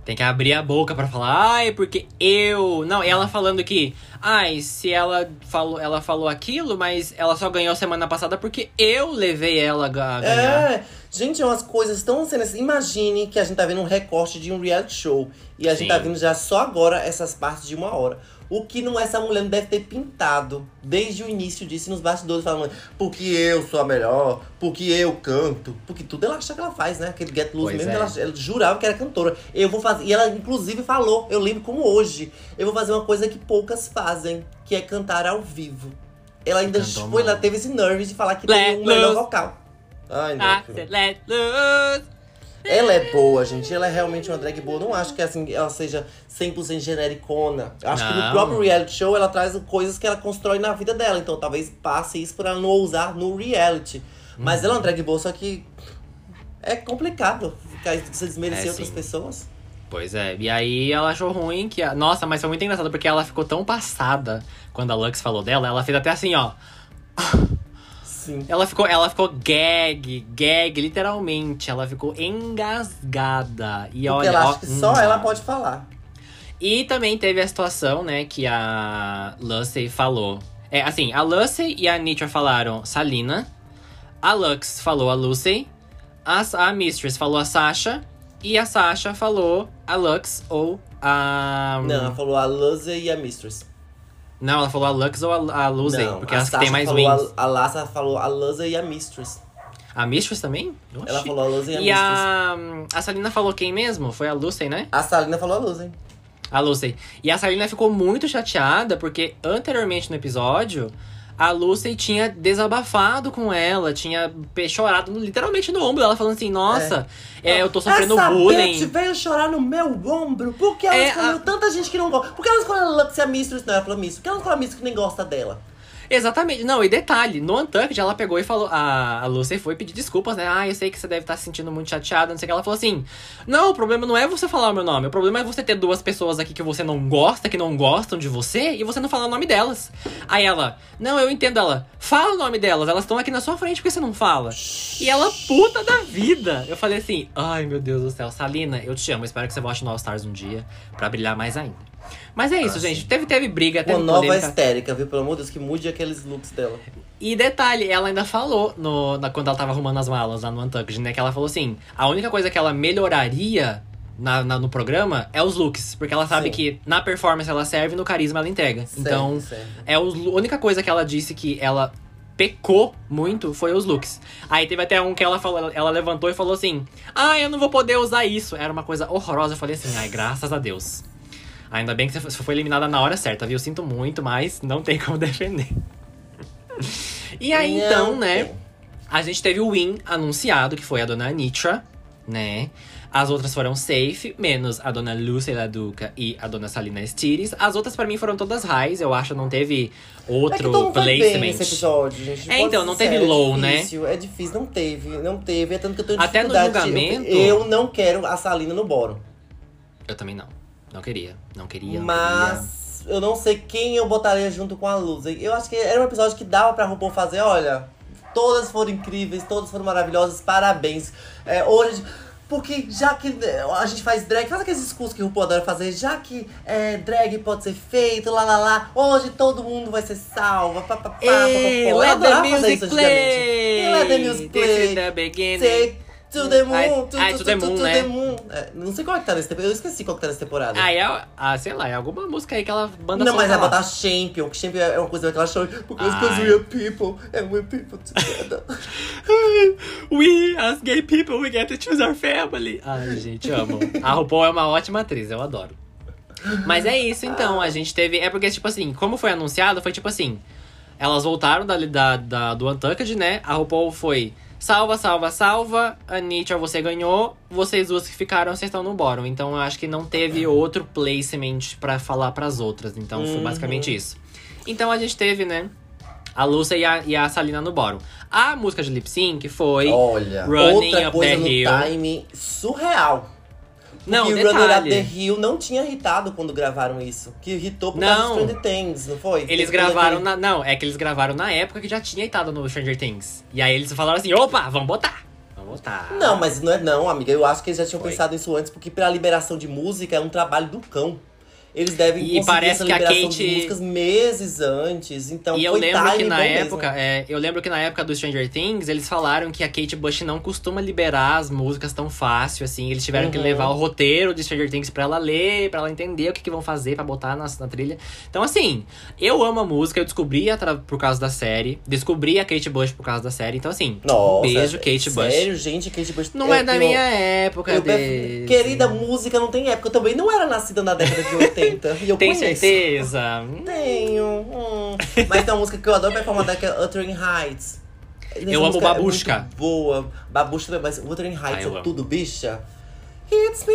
Tem que abrir a boca pra falar, ai, porque eu. Não, e ela falando que, ai, se ela falou, ela falou aquilo, mas ela só ganhou semana passada porque eu levei ela a ga- a ganhar. É, gente, é umas coisas tão sendo assim. Imagine que a gente tá vendo um recorte de um reality show. E a gente Sim. tá vendo já só agora essas partes de uma hora. O que não é essa mulher não deve ter pintado desde o início disso nos bastidores, falando porque eu sou a melhor, porque eu canto. Porque tudo ela acha que ela faz, né? Aquele Get Loose Pois mesmo, é. ela, ela jurava que era cantora. Eu vou fazer. E ela, inclusive, falou, eu lembro como hoje, eu vou fazer uma coisa que poucas fazem, que é cantar ao vivo. Ela ainda Cantou foi mal. teve esse nerve de falar que Let tem um melhor vocal. Ai, não. Ah, cê let loose. Ela é boa, gente. Ela é realmente uma drag boa. Não acho que assim, ela seja 100% genericona. Acho que no Não. próprio reality show ela traz coisas que ela constrói na vida dela. Então talvez passe isso pra ela não usar no reality. Mas ela é uma drag boa, só que é complicado ficar você desmerecer É, outras pessoas. Pois é, e aí ela achou ruim que. A... Nossa, mas foi muito engraçado porque ela ficou tão passada quando a Lux falou dela. Ela fez até assim, ó. Sim. Ela ficou, ela ficou gag, gag, literalmente. Ela ficou engasgada. E Porque olha, ela ó, acha que só hum. ela pode falar. E também teve a situação, né, que a Lucy falou. É, assim, a Lucy e a Nitra falaram Salina. A Lux falou a Lucy. A, a Mistress falou a Sasha. E a Sasha falou a Lux ou a. Não, ela falou a Lucy e a Mistress. Não, ela falou a Lux ou a, a Lucy. Não, porque a elas que Sasha têm mais falou wins. A, a Lassa falou a Lucy e a Mistress. A Mistress também? Ela Oxi. falou a Lucy e a E Mistress. a, a Salina falou quem mesmo? Foi a Lucy, né? A Salina falou a Lucy. A Lucy. E a Salina ficou muito chateada porque anteriormente no episódio, a Lucy tinha desabafado com ela, tinha chorado literalmente no ombro dela, falando assim: Nossa, é, eu tô sofrendo Essa bullying. veio chorar no meu ombro. Por que ela É, escolheu a- tanta gente que não gosta? Por que ela escolheu a Lux e a Mistress? Não, ela falou Mistress. Por que ela escolheu a Mistress que nem gosta dela? Exatamente. Não, e detalhe, no Untucked ela pegou e falou. A, a Lucy foi pedir desculpas, né? Ah, eu sei que você deve estar se sentindo muito chateada, não sei o que. Ela falou assim: Não, o problema não é você falar o meu nome. O problema é você ter duas pessoas aqui que você não gosta, que não gostam de você, e você não falar o nome delas. Aí ela, não, eu entendo ela. Fala o nome delas, elas estão aqui na sua frente, por que você não fala? E ela, puta da vida. Eu falei assim: Ai, meu Deus do céu, Salina, eu te amo. Espero que você volte no All Stars um dia pra brilhar mais ainda. Mas é isso, Ah, gente. Teve, teve briga, teve Uma nova polêmica. histérica, viu? Pelo amor de Deus, que mude aqueles looks dela. E detalhe, ela ainda falou no, na- quando ela tava arrumando as malas lá no Untucked, né? Que ela falou assim: a única coisa que ela melhoraria na, na- no programa é os looks. Porque ela sabe Sim. que na performance ela serve e no carisma ela entrega. Então, é os- a única coisa que ela disse que ela pecou muito foi os looks. Aí teve até um que ela falou, ela levantou e falou assim: "Ah, eu não vou poder usar isso". Era uma coisa horrorosa. Eu falei assim: "Ai, graças a Deus". Ainda bem que você foi eliminada na hora certa, viu? Sinto muito, mas não tem como defender. E aí, Não então, né? A gente teve o win anunciado, que foi a dona Anitra, né? As outras foram safe, menos a dona Lúcia Laduca e a dona Salina Stires. As outras, pra mim, foram todas highs. Eu acho, não teve É outro bem placement. episódio, gente. É, então, não teve sério, low, é né? difícil, É difícil, não teve, não teve. É tanto que eu tô em Até no julgamento- Eu, eu não quero a Salina no boro. Eu também não. Não queria. Não queria. não queria. Mas eu não sei quem eu botaria junto com a Luz. Eu acho que era um episódio que dava pra RuPaul fazer, olha. Todas foram incríveis, todas foram maravilhosas, parabéns. É, hoje. Porque já que né, a gente faz drag, faz aqueles discursos que o RuPaul adora fazer, já que é, drag pode ser feito, lá lá lá, hoje todo mundo vai ser salva, pá, pá, pá, pá, pá, pá. Ei, Eu adorava fazer isso antigamente. play! Let the music This is play. the beginning. Take to the moon, Ai, to, to, to the to, moon, to né? the moon. É, não sei qual é que tá nesse temporada, eu esqueci qual que tá nessa temporada. Ah, é, ah, sei lá, é alguma música aí que ela banda Não, mas é lá. botar Champion, que Champion é uma coisa daquela show. Because Ai. we are people, and we're people together. We, as gay people, we get to choose our family. Ai, gente, amo. A RuPaul é uma ótima atriz, eu adoro. Mas é isso, então. A gente teve. É porque, tipo assim, como foi anunciado, foi tipo assim. Elas voltaram da, da, da- do Untucked, né? A RuPaul foi. Salva, salva, salva. Anitta, você ganhou. Vocês duas que ficaram, vocês estão no bottom. Então eu acho que não teve outro placement pra falar pras outras. Então foi Uhum. basicamente isso. Então a gente teve, né? A Lúcia e a, e a Salina no bottom. A música de lip sync foi. Olha, Running outra Up coisa the no Hill. time surreal. Não, que Runner Up the detalhe. Hill não tinha irritado quando gravaram isso. Que irritou por Não. causa de Stranger Things, não foi? Eles todo gravaram aquele- na. Não, é que eles gravaram na época que já tinha estado no Stranger Things. E aí eles falaram assim: opa, vamos botar! Vamos botar. Não, mas não é não, amiga. Eu acho que eles já tinham Foi. pensado isso antes, porque pra liberação de música é um trabalho do cão. Eles devem E parece que a Kate- de músicas meses antes. Então E eu lembro que na época, é, eu lembro que na época do Stranger Things, eles falaram que a Kate Bush não costuma liberar as músicas tão fácil, assim. Eles tiveram que Uhum. levar o roteiro de Stranger Things pra ela ler, pra ela entender o que, que vão fazer pra botar na, na trilha. Então, assim, eu amo a música, eu descobri por causa da série, descobri a Kate Bush por causa da série. Então, assim, Nossa, beijo, Kate Bush. Sério, gente, Kate Bush. Não é da pior- minha época, eu de... prefiro- Querida, música não tem época. Eu também não era nascida na década de 80. E eu Tem conheço. certeza? Tenho. hum. Mas tem uma música que eu adoro performar daqui, é Uttering Heights. Essa Eu amo é Babushka. muito boa. Babushka mas Wuthering Heights Ah, eu é amo. tudo, bicha. It's me,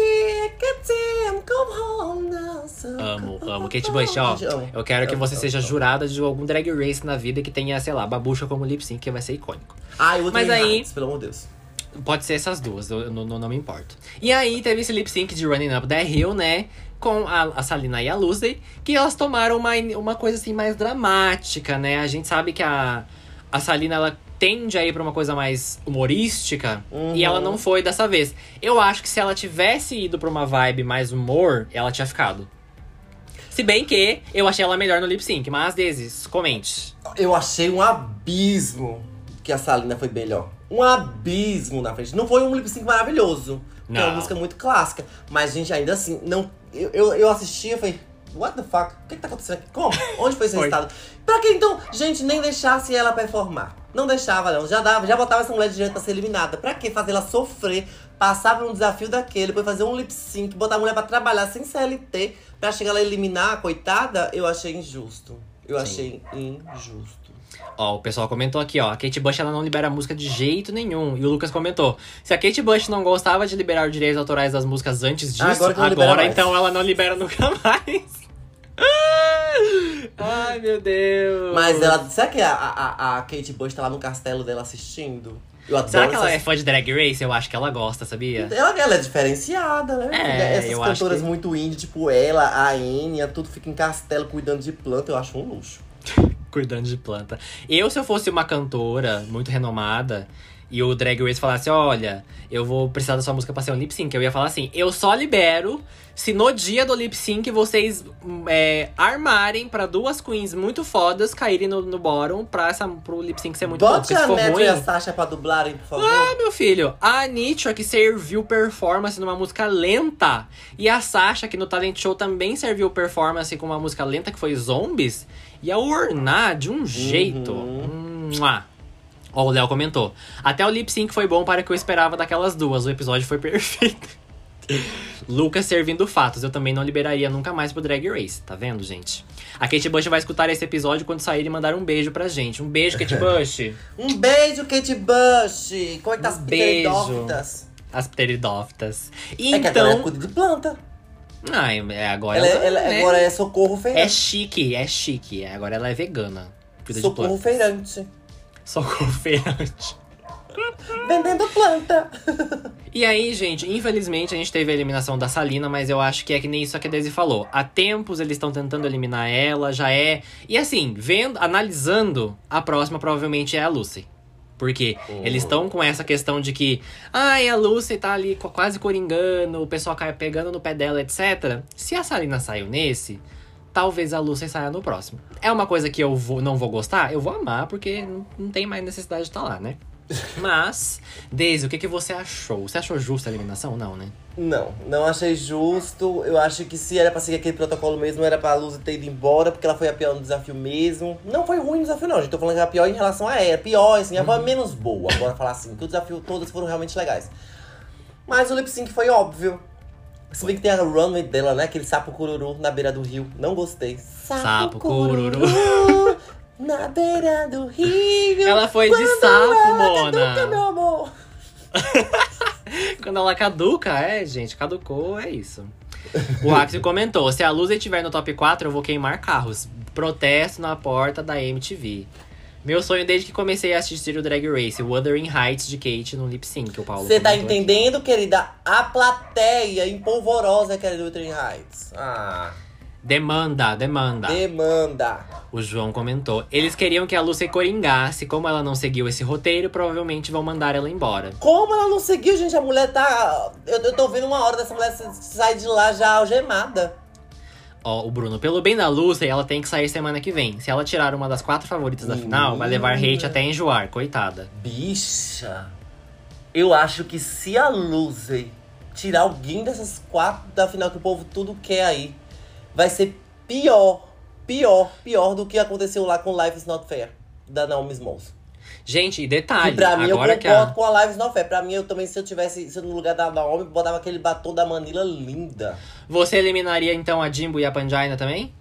time, come home now. so Amo, amo. Kate. Bush, ó. Eu quero que você amo, seja amo. jurada de algum drag race na vida que tenha, sei lá, babucha como lip sync, que vai ser icônico. Ai, Wuthering Mas aí- Heights, pelo amor de Deus. Pode ser essas duas, eu não, não, não me importo. E aí teve esse lip sync de Running Up That Hill, né? Com a, a Salina e a Lucy, que elas tomaram uma, uma coisa assim mais dramática, né? A gente sabe que a, a Salina ela tende a ir pra uma coisa mais humorística Uhum. e ela não foi dessa vez. Eu acho que se ela tivesse ido pra uma vibe mais humor, ela tinha ficado. Se bem que eu achei ela melhor no lip sync, mas desses, comente. Eu achei um abismo que a Salina foi melhor. Um abismo na frente. Não foi um lip sync maravilhoso. Porque É uma Não. música muito clássica. Mas, gente, ainda assim, não. Eu, eu, eu assisti e falei, what the fuck? O que, que tá acontecendo aqui? Como? Onde foi esse resultado? Pra que então, gente, nem deixasse ela performar? Não deixava, não. Já dava, já botava essa mulher de direito pra ser eliminada. Pra que fazer ela sofrer, passar por um desafio daquele, depois fazer um lip sync, botar a mulher pra trabalhar sem CLT, pra chegar lá e eliminar a coitada? Eu achei injusto. Eu Sim. achei injusto. Ó, o pessoal comentou aqui, ó. A Kate Bush ela não libera música de jeito nenhum. E o Lucas comentou: se a Kate Bush não gostava de liberar os direitos autorais das músicas antes disso, Agora agora, mais. então ela não libera nunca mais. Ai, meu Deus. Mas ela. Será que a, a, a Kate Bush tá lá no castelo dela assistindo? Será que ela é fã de Drag Race? Eu acho que ela gosta, sabia? Ela, ela é diferenciada, né? É, Essas cantoras que- muito indie, tipo ela, a Enya, tudo fica em castelo cuidando de planta, eu acho um luxo. Cuidando de planta. Eu, se eu fosse uma cantora muito renomada e o Drag Race falasse: Olha, eu vou precisar da sua música pra ser um lip sync. Eu ia falar assim: Eu só libero se no dia do lip sync vocês é, armarem pra duas queens muito fodas caírem no, no bottom pra essa, pro lip sync ser muito bom. Bote Porque se a ruim. e a Sasha pra dublarem, por favor. Ah, meu filho, a Anitta que serviu performance numa música lenta. E a Sasha, que no Talent Show também serviu performance com uma música lenta que foi Zombies. Ia ornar de um jeito. Mua. Ó, o Léo comentou. Até o lip sync foi bom para o que eu esperava daquelas duas. O episódio foi perfeito. Lucas servindo fatos. Eu também não liberaria nunca mais pro Drag Race. Tá vendo, gente? A Kate Bush vai escutar esse episódio quando sair e mandar um beijo pra gente. Um beijo, Kate Bush. Um beijo, Kate Bush! Como é que tá as Um pteridófitas? As pteridófitas. É que agora ela Então. cuida de planta. Ai, é, agora Ela, ela, ela- né, agora é socorro é feirante. chique, é chique. Agora ela é vegana. Cuida de socorro plantas. Socorro feirante. Vendendo planta. E aí, gente, infelizmente a gente teve a eliminação da Salina, mas eu acho que é que nem isso que a Daisy falou. Há tempos eles estão tentando eliminar ela, já é. E assim, vendo, analisando, a próxima provavelmente é a Lucy. Porque eles estão com essa questão de que, ai, a Lucy tá ali quase coringando, o pessoal cai pegando no pé dela, etc. Se a Salina saiu nesse, talvez a Lucy saia no próximo. É uma coisa que eu vou- não vou gostar? Eu vou amar, porque não, não tem mais necessidade de estar lá, né? Mas, Daisy, o que, que você achou? Você achou justa a eliminação? Não, né? Não, não achei justo. Eu acho que se era pra seguir aquele protocolo mesmo, era pra Lucy ter ido embora, porque ela foi a pior no desafio mesmo. Não foi ruim o desafio, não, gente. Tô falando que era pior em relação a ela. Pior, assim, ela foi a menos boa. Agora falar assim, que o desafio todas foram realmente legais. Mas o lip sync foi óbvio. Se bem que tem a runway dela, né? Aquele sapo cururu na beira do rio. Não gostei. Sapo, Sapo cururu. na beira do rio. Ela foi de sapo, ela Mona. caduca, meu amor. Quando ela caduca, é, gente, caducou, é isso. O Axel comentou: se a Lucy estiver no top 4, eu vou queimar carros. Protesto na porta da MTV. Meu sonho desde que comecei a assistir o Drag Race, Wuthering Heights de Kate no lip sync, o Paulo. Você tá comentou aqui. entendendo, querida? A plateia empolvorosa quer do Wuthering Heights. Ah, Demanda, demanda. demanda. O João comentou. Eles queriam que a Lucy coringasse, como ela não seguiu esse roteiro, provavelmente vão mandar ela embora. Como ela não seguiu, gente? A mulher tá. Eu, eu tô vendo uma hora dessa mulher sa- sair de lá já algemada. Ó, o Bruno, pelo bem da Lucy, ela tem que sair semana que vem. Se ela tirar uma das quatro favoritas da final, vai levar hate até enjoar, coitada. Bicha. Eu acho que se a Lucy tirar alguém dessas quatro da final que o povo tudo quer aí, vai ser pior, pior, pior do que aconteceu lá com Life is Not Fair, da Naomi Smalls. Gente, e Que detalhe, pra mim agora eu que concordo a... com a Live Not Fair. Pra mim, eu também, se eu tivesse se no lugar da Naomi, botava aquele batom da Manila linda. Você eliminaria então a Jimbo e a Pangina também?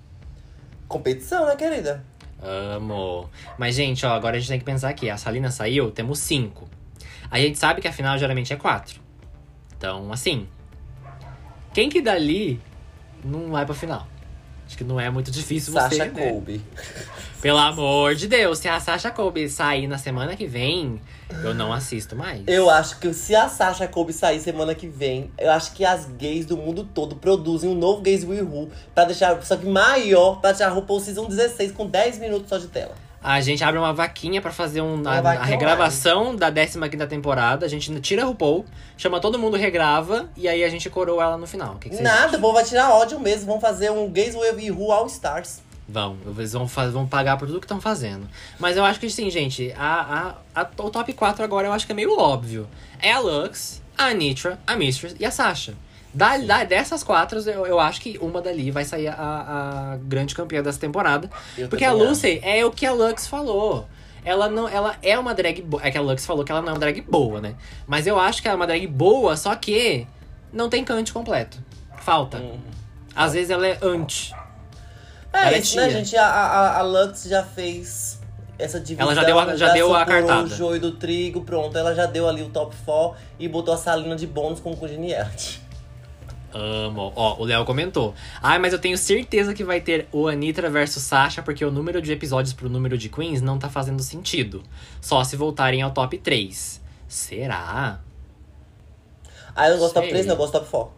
Competição, né, querida? Amo. Mas, gente, ó, agora a gente tem que pensar aqui. A Salina saiu, temos cinco. A gente sabe que a final geralmente é quatro. Então, assim. Quem que dali não vai pra final? Acho que não é muito difícil você, Sasha né? Colby. Pelo amor de Deus, se a Sasha Colby sair na semana que vem, eu não assisto mais. Eu acho que se a Sasha Colby sair semana que vem, eu acho que as gays do mundo todo produzem um novo Gays Will Who pra deixar, só que maior, pra deixar a RuPaul Season 16 com 10 minutos só de tela. A gente abre uma vaquinha pra fazer um, a, a regravação da 15ª temporada. A gente tira a RuPaul, chama todo mundo, regrava, e aí a gente coroa ela no final. O que, que Nada, o povo vai tirar ódio mesmo. Vão fazer um Gays Will Who All Stars. Vão, eles vão, vão pagar por tudo que estão fazendo. Mas eu acho que sim, gente, a, a, a- o top 4 agora eu acho que é meio óbvio. É a Lux, a Nitra, a Mistress e a Sasha. Da, da- dessas quatro, eu, eu acho que uma dali vai sair a, a grande campeã dessa temporada. Eu Porque a Lucy é o que a Lux falou. Ela não, ela é uma drag boa. É que a Lux falou que ela não é uma drag boa, né? Mas eu acho que ela é uma drag boa, só que não tem cante completo. Falta. Uhum. Às vezes ela é anti. É Ela é isso, né, tia. gente? A, a, a Lux já fez essa divisão. Ela já deu a- já deu a cartada. o joio do trigo, pronto. Ela já deu ali o top 4 e botou a Salina de bônus como congeniality. Amo. Ó, o Léo comentou. Ai, mas eu tenho certeza que vai ter o Anitra versus Sasha, porque o número de episódios pro número de queens não tá fazendo sentido. Só se voltarem ao top 3. Será? Aí eu não gosto do top Sei. 3, não, eu gosto do top 4.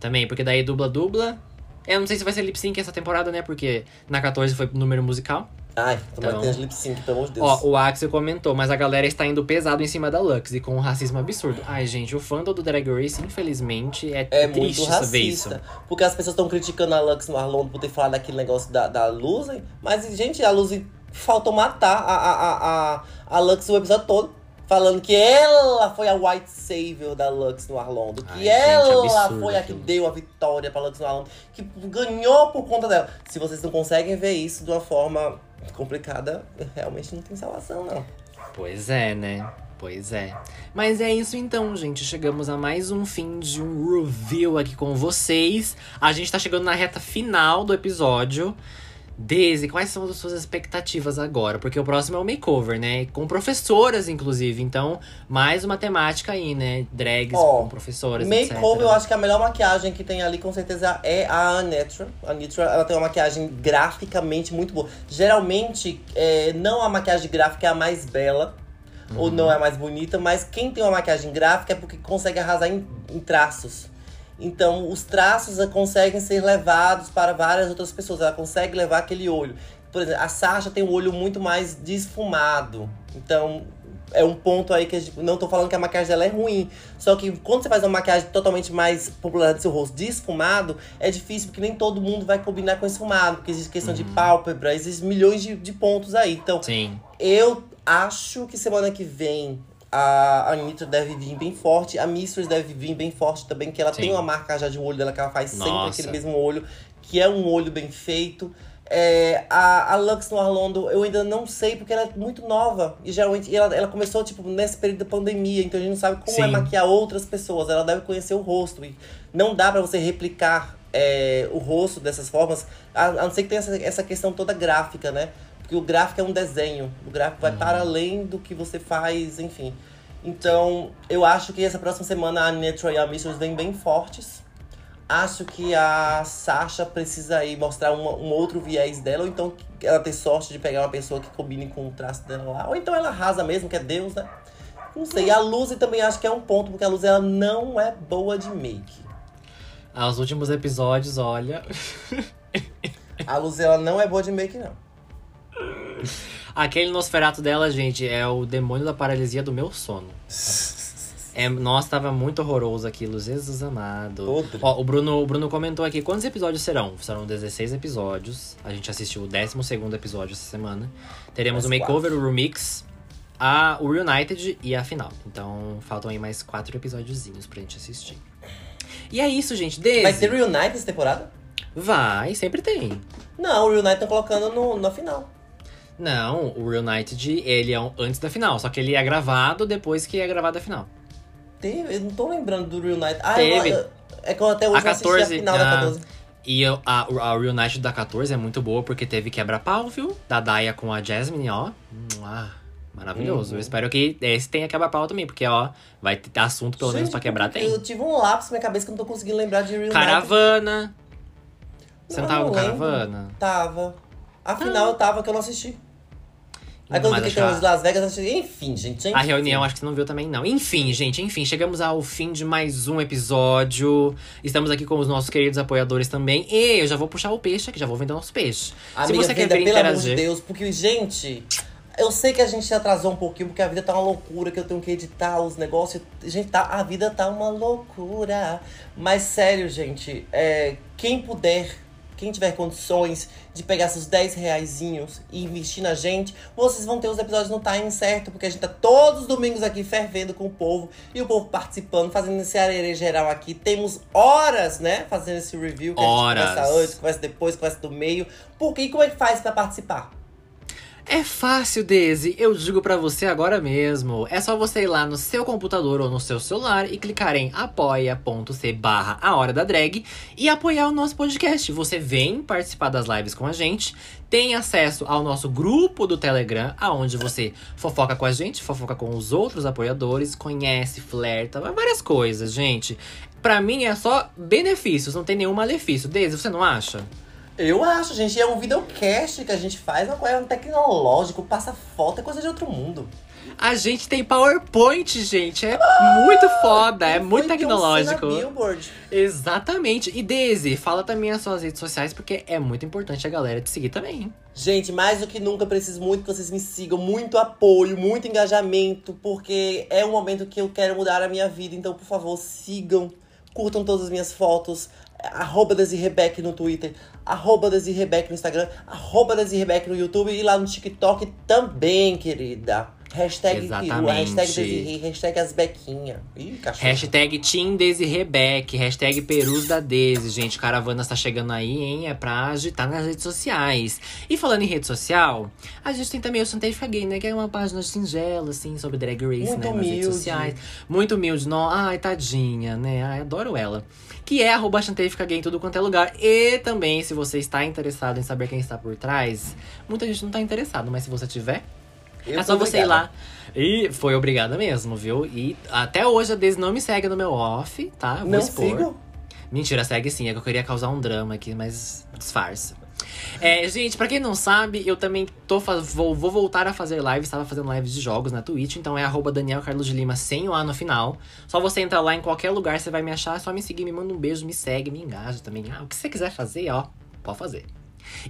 Também, porque daí dubla-dubla. Eu não sei se vai ser lip sync essa temporada, né? Porque na 14 foi número musical. Ai, tomara Então- que tenha lip sync, pelo amor de Deus. Ó, o Axel comentou, mas a galera está indo pesado em cima da Lux e com um racismo absurdo. Ai, gente, o fandom do Drag Race, infelizmente, é, É triste muito saber isso. racista. Porque as pessoas estão criticando a Lux no Arlon por ter falado daquele negócio da, da Luzen. Mas, gente, a Luzen faltou matar a, a, a, a, Lux o episódio todo. Falando que ela foi a white savior da Lux no Arlondo. Que Ai, gente, ela absurdo foi a que deu a vitória pra Lux no Arlondo. Que ganhou por conta dela. Se vocês não conseguem ver isso de uma forma complicada, realmente não tem salvação, não. Pois é, né? Pois é. Mas é isso então, gente. Chegamos a mais um fim de um review aqui com vocês. A gente tá chegando na reta final do episódio. Daisy, quais são as suas expectativas agora? Porque o próximo é o makeover, né? Com professoras, inclusive. Então, mais uma temática aí, né? Drags Ó, com professoras, Makeover, etc. eu acho que a melhor maquiagem que tem ali, com certeza, é a Anetra. A Nitra, ela tem uma maquiagem graficamente muito boa. Geralmente, é, não a maquiagem gráfica é a mais bela, ou Uhum. não é a mais bonita, mas quem tem uma maquiagem gráfica é porque consegue arrasar em, em traços. Então, os traços conseguem ser levados para várias outras pessoas. Ela consegue levar aquele olho. Por exemplo, a Sasha tem um olho muito mais desfumado. Então, é um ponto aí que a gente, não tô falando que a maquiagem dela é ruim. Só que quando você faz uma maquiagem totalmente mais popular do seu rosto desfumado, é difícil porque nem todo mundo vai combinar com esse fumado. Porque existe questão de pálpebra, existem milhões de, de pontos aí. Então, Sim. eu acho que semana que vem a Anitta deve vir bem forte. A Mistress deve vir bem forte também, que ela Sim. tem uma marca já de olho dela, que ela faz sempre Nossa. aquele mesmo olho, que é um olho bem feito. É, a, a Lux no Orlando, eu ainda não sei, porque ela é muito nova. E geralmente ela, ela começou, tipo, nesse período da pandemia, então a gente não sabe como é Sim. maquiar outras pessoas. Ela deve conhecer o rosto. E não dá pra você replicar é, o rosto dessas formas, a, a não ser que tenha essa, essa questão toda gráfica, né? Porque o gráfico é um desenho. O gráfico vai para além do que você faz, enfim. Então, eu acho que essa próxima semana a Netra e a Mistress vêm bem fortes. Acho que a Sasha precisa aí mostrar uma- um outro viés dela, ou então ela ter sorte de pegar uma pessoa que combine com o traço dela lá. Ou então ela arrasa mesmo, que é Deus, né? Não sei. E a Lucy também acho que é um ponto, porque a Lucy ela não é boa de make. Aos últimos episódios, olha. A Lucy ela não é boa de make, não. Aquele Nosferato dela, gente, é o demônio da paralisia do meu sono. É, nossa, tava muito horroroso aquilo, Jesus amado. Podre. Ó, o Bruno, o Bruno comentou aqui, quantos episódios serão? Serão 16 episódios. A gente assistiu o 12 episódio essa semana. Teremos Mais o Makeover, o Remix, a, o Reunited e a final. Então, faltam aí mais quatro episódiozinhos pra gente assistir. E é isso, gente. Desde... Vai ter Reunite essa temporada? Vai, sempre tem. Não, o Reunite estão colocando no, na final. Não, o Reunited, ele é um- antes da final. Só que ele é gravado depois que é gravada a final. Teve, eu não tô lembrando do Reunite. Ah, Teve. Eu, é que eu até hoje A não assisti 14, a final da ah, 14. E eu- a, a Reunited da 14 é muito boa porque teve quebra-pau, viu? Da Daya com a Jasmine, ó. Ah, maravilhoso. Uhum. Eu espero que esse tenha quebra-pau também, porque, ó, vai ter assunto pelo menos Gente, pra quebrar, tem. Eu tive um lápis na minha cabeça que eu não tô conseguindo lembrar de Reunite. Caravana. Você não, Não, tava não lembro. Caravana? Tava. Afinal, eu tava que eu não assisti. Aí quando que em Las Vegas. Enfim, gente. A reunião acho que você não viu também, não. Enfim, gente, enfim, chegamos ao fim de mais um episódio. Estamos aqui com os nossos queridos apoiadores também. E eu já vou puxar o peixe aqui, já vou vender nosso peixe. Amiga, Se você quer vida, vir pelo amor interagir. de Deus, porque, gente, eu sei que a gente atrasou um pouquinho, porque a vida tá uma loucura, que eu tenho que editar os negócios. Gente, tá, a vida tá uma loucura. Mas sério, gente, é, quem puder, quem tiver condições de pegar seus 10 reaisinhos e investir na gente, vocês vão ter os episódios no time certo, porque a gente tá todos os domingos aqui fervendo com o povo e o povo participando, fazendo esse arerê geral aqui. Temos horas, né, fazendo esse review, que Horas. a gente conversa antes, conversa depois, conversa do meio. Por quê? E como é que faz pra participar? É fácil, Daisy. Eu digo pra você agora mesmo. É só você ir lá no seu computador ou no seu celular e clicar em apoia.c barra a hora da drag e apoiar o nosso podcast. Você vem participar das lives com a gente, tem acesso ao nosso grupo do Telegram, aonde você fofoca com a gente, fofoca com os outros apoiadores, conhece, flerta, várias coisas, gente. Pra mim é só benefícios, não tem nenhum malefício. Daisy, você não acha? Eu acho, gente. É um videocast que a gente faz, uma coisa tecnológico, passa foto, é coisa de outro mundo. A gente tem PowerPoint, gente. É muito foda, é muito tecnológico. Billboard. Exatamente. E Daisy, fala também as suas redes sociais, porque é muito importante a galera te seguir também. hein? Gente, mais do que nunca, preciso muito que vocês me sigam. Muito apoio, muito engajamento, porque é um momento que eu quero mudar a minha vida. Então, por favor, sigam, curtam todas as minhas fotos. Arroba Desirrebeck no Twitter, arroba Desirrebeck no Instagram, arroba Desirrebeck no YouTube e lá no TikTok também, querida. Hashtag peru, Exatamente. hashtag Desirre, hashtag as bequinha. Ih, cachorro. Hashtag Team Daisy Rebeck, hashtag Perus da Daisy. Gente, caravana está chegando aí, hein? É pra agitar nas redes sociais. E falando em rede social, a gente tem também o Santifica Gay, né? Que é uma página singela, assim, sobre Drag Race, Muito né? Nas humilde. redes sociais. Muito humilde. No... Ai, tadinha, né? Ai, adoro ela. Que é arroba Chantefica Gay em tudo quanto é lugar. E também, se você está interessado em saber quem está por trás, muita gente não tá interessado, mas se você tiver, Eu é só você ir lá. E foi obrigada mesmo, viu? E até hoje a Daisy não me segue no meu off, tá? Vou Não expor. sigo? Mentira, segue sim. É que eu queria causar um drama aqui, mas disfarça. É, gente, pra quem não sabe, eu também tô vou, vou voltar a fazer lives. Estava fazendo lives de jogos na Twitch, então é arroba Daniel Carlos de Lima sem o A no final. Só você entrar lá em qualquer lugar, você vai me achar, é só me seguir, me manda um beijo, me segue, me engaja também. Ah, o que você quiser fazer, ó, pode fazer.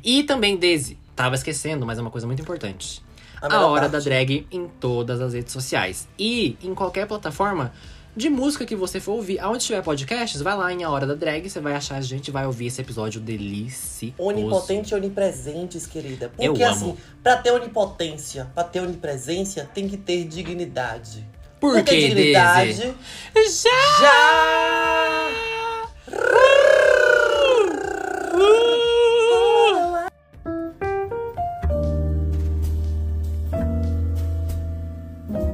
E também, Daisy, tava esquecendo, mas é uma coisa muito importante. A A, Hora parte. da Drag em todas as redes sociais. E em qualquer plataforma de música que você for ouvir. Aonde tiver podcasts, vai lá em A Hora da Drag, você vai achar a gente, vai ouvir esse episódio delicioso. Onipotente e onipresentes, querida. Porque assim, pra ter onipotência, pra ter onipresença, tem que ter dignidade. Por tem que, dignidade. Já! Já!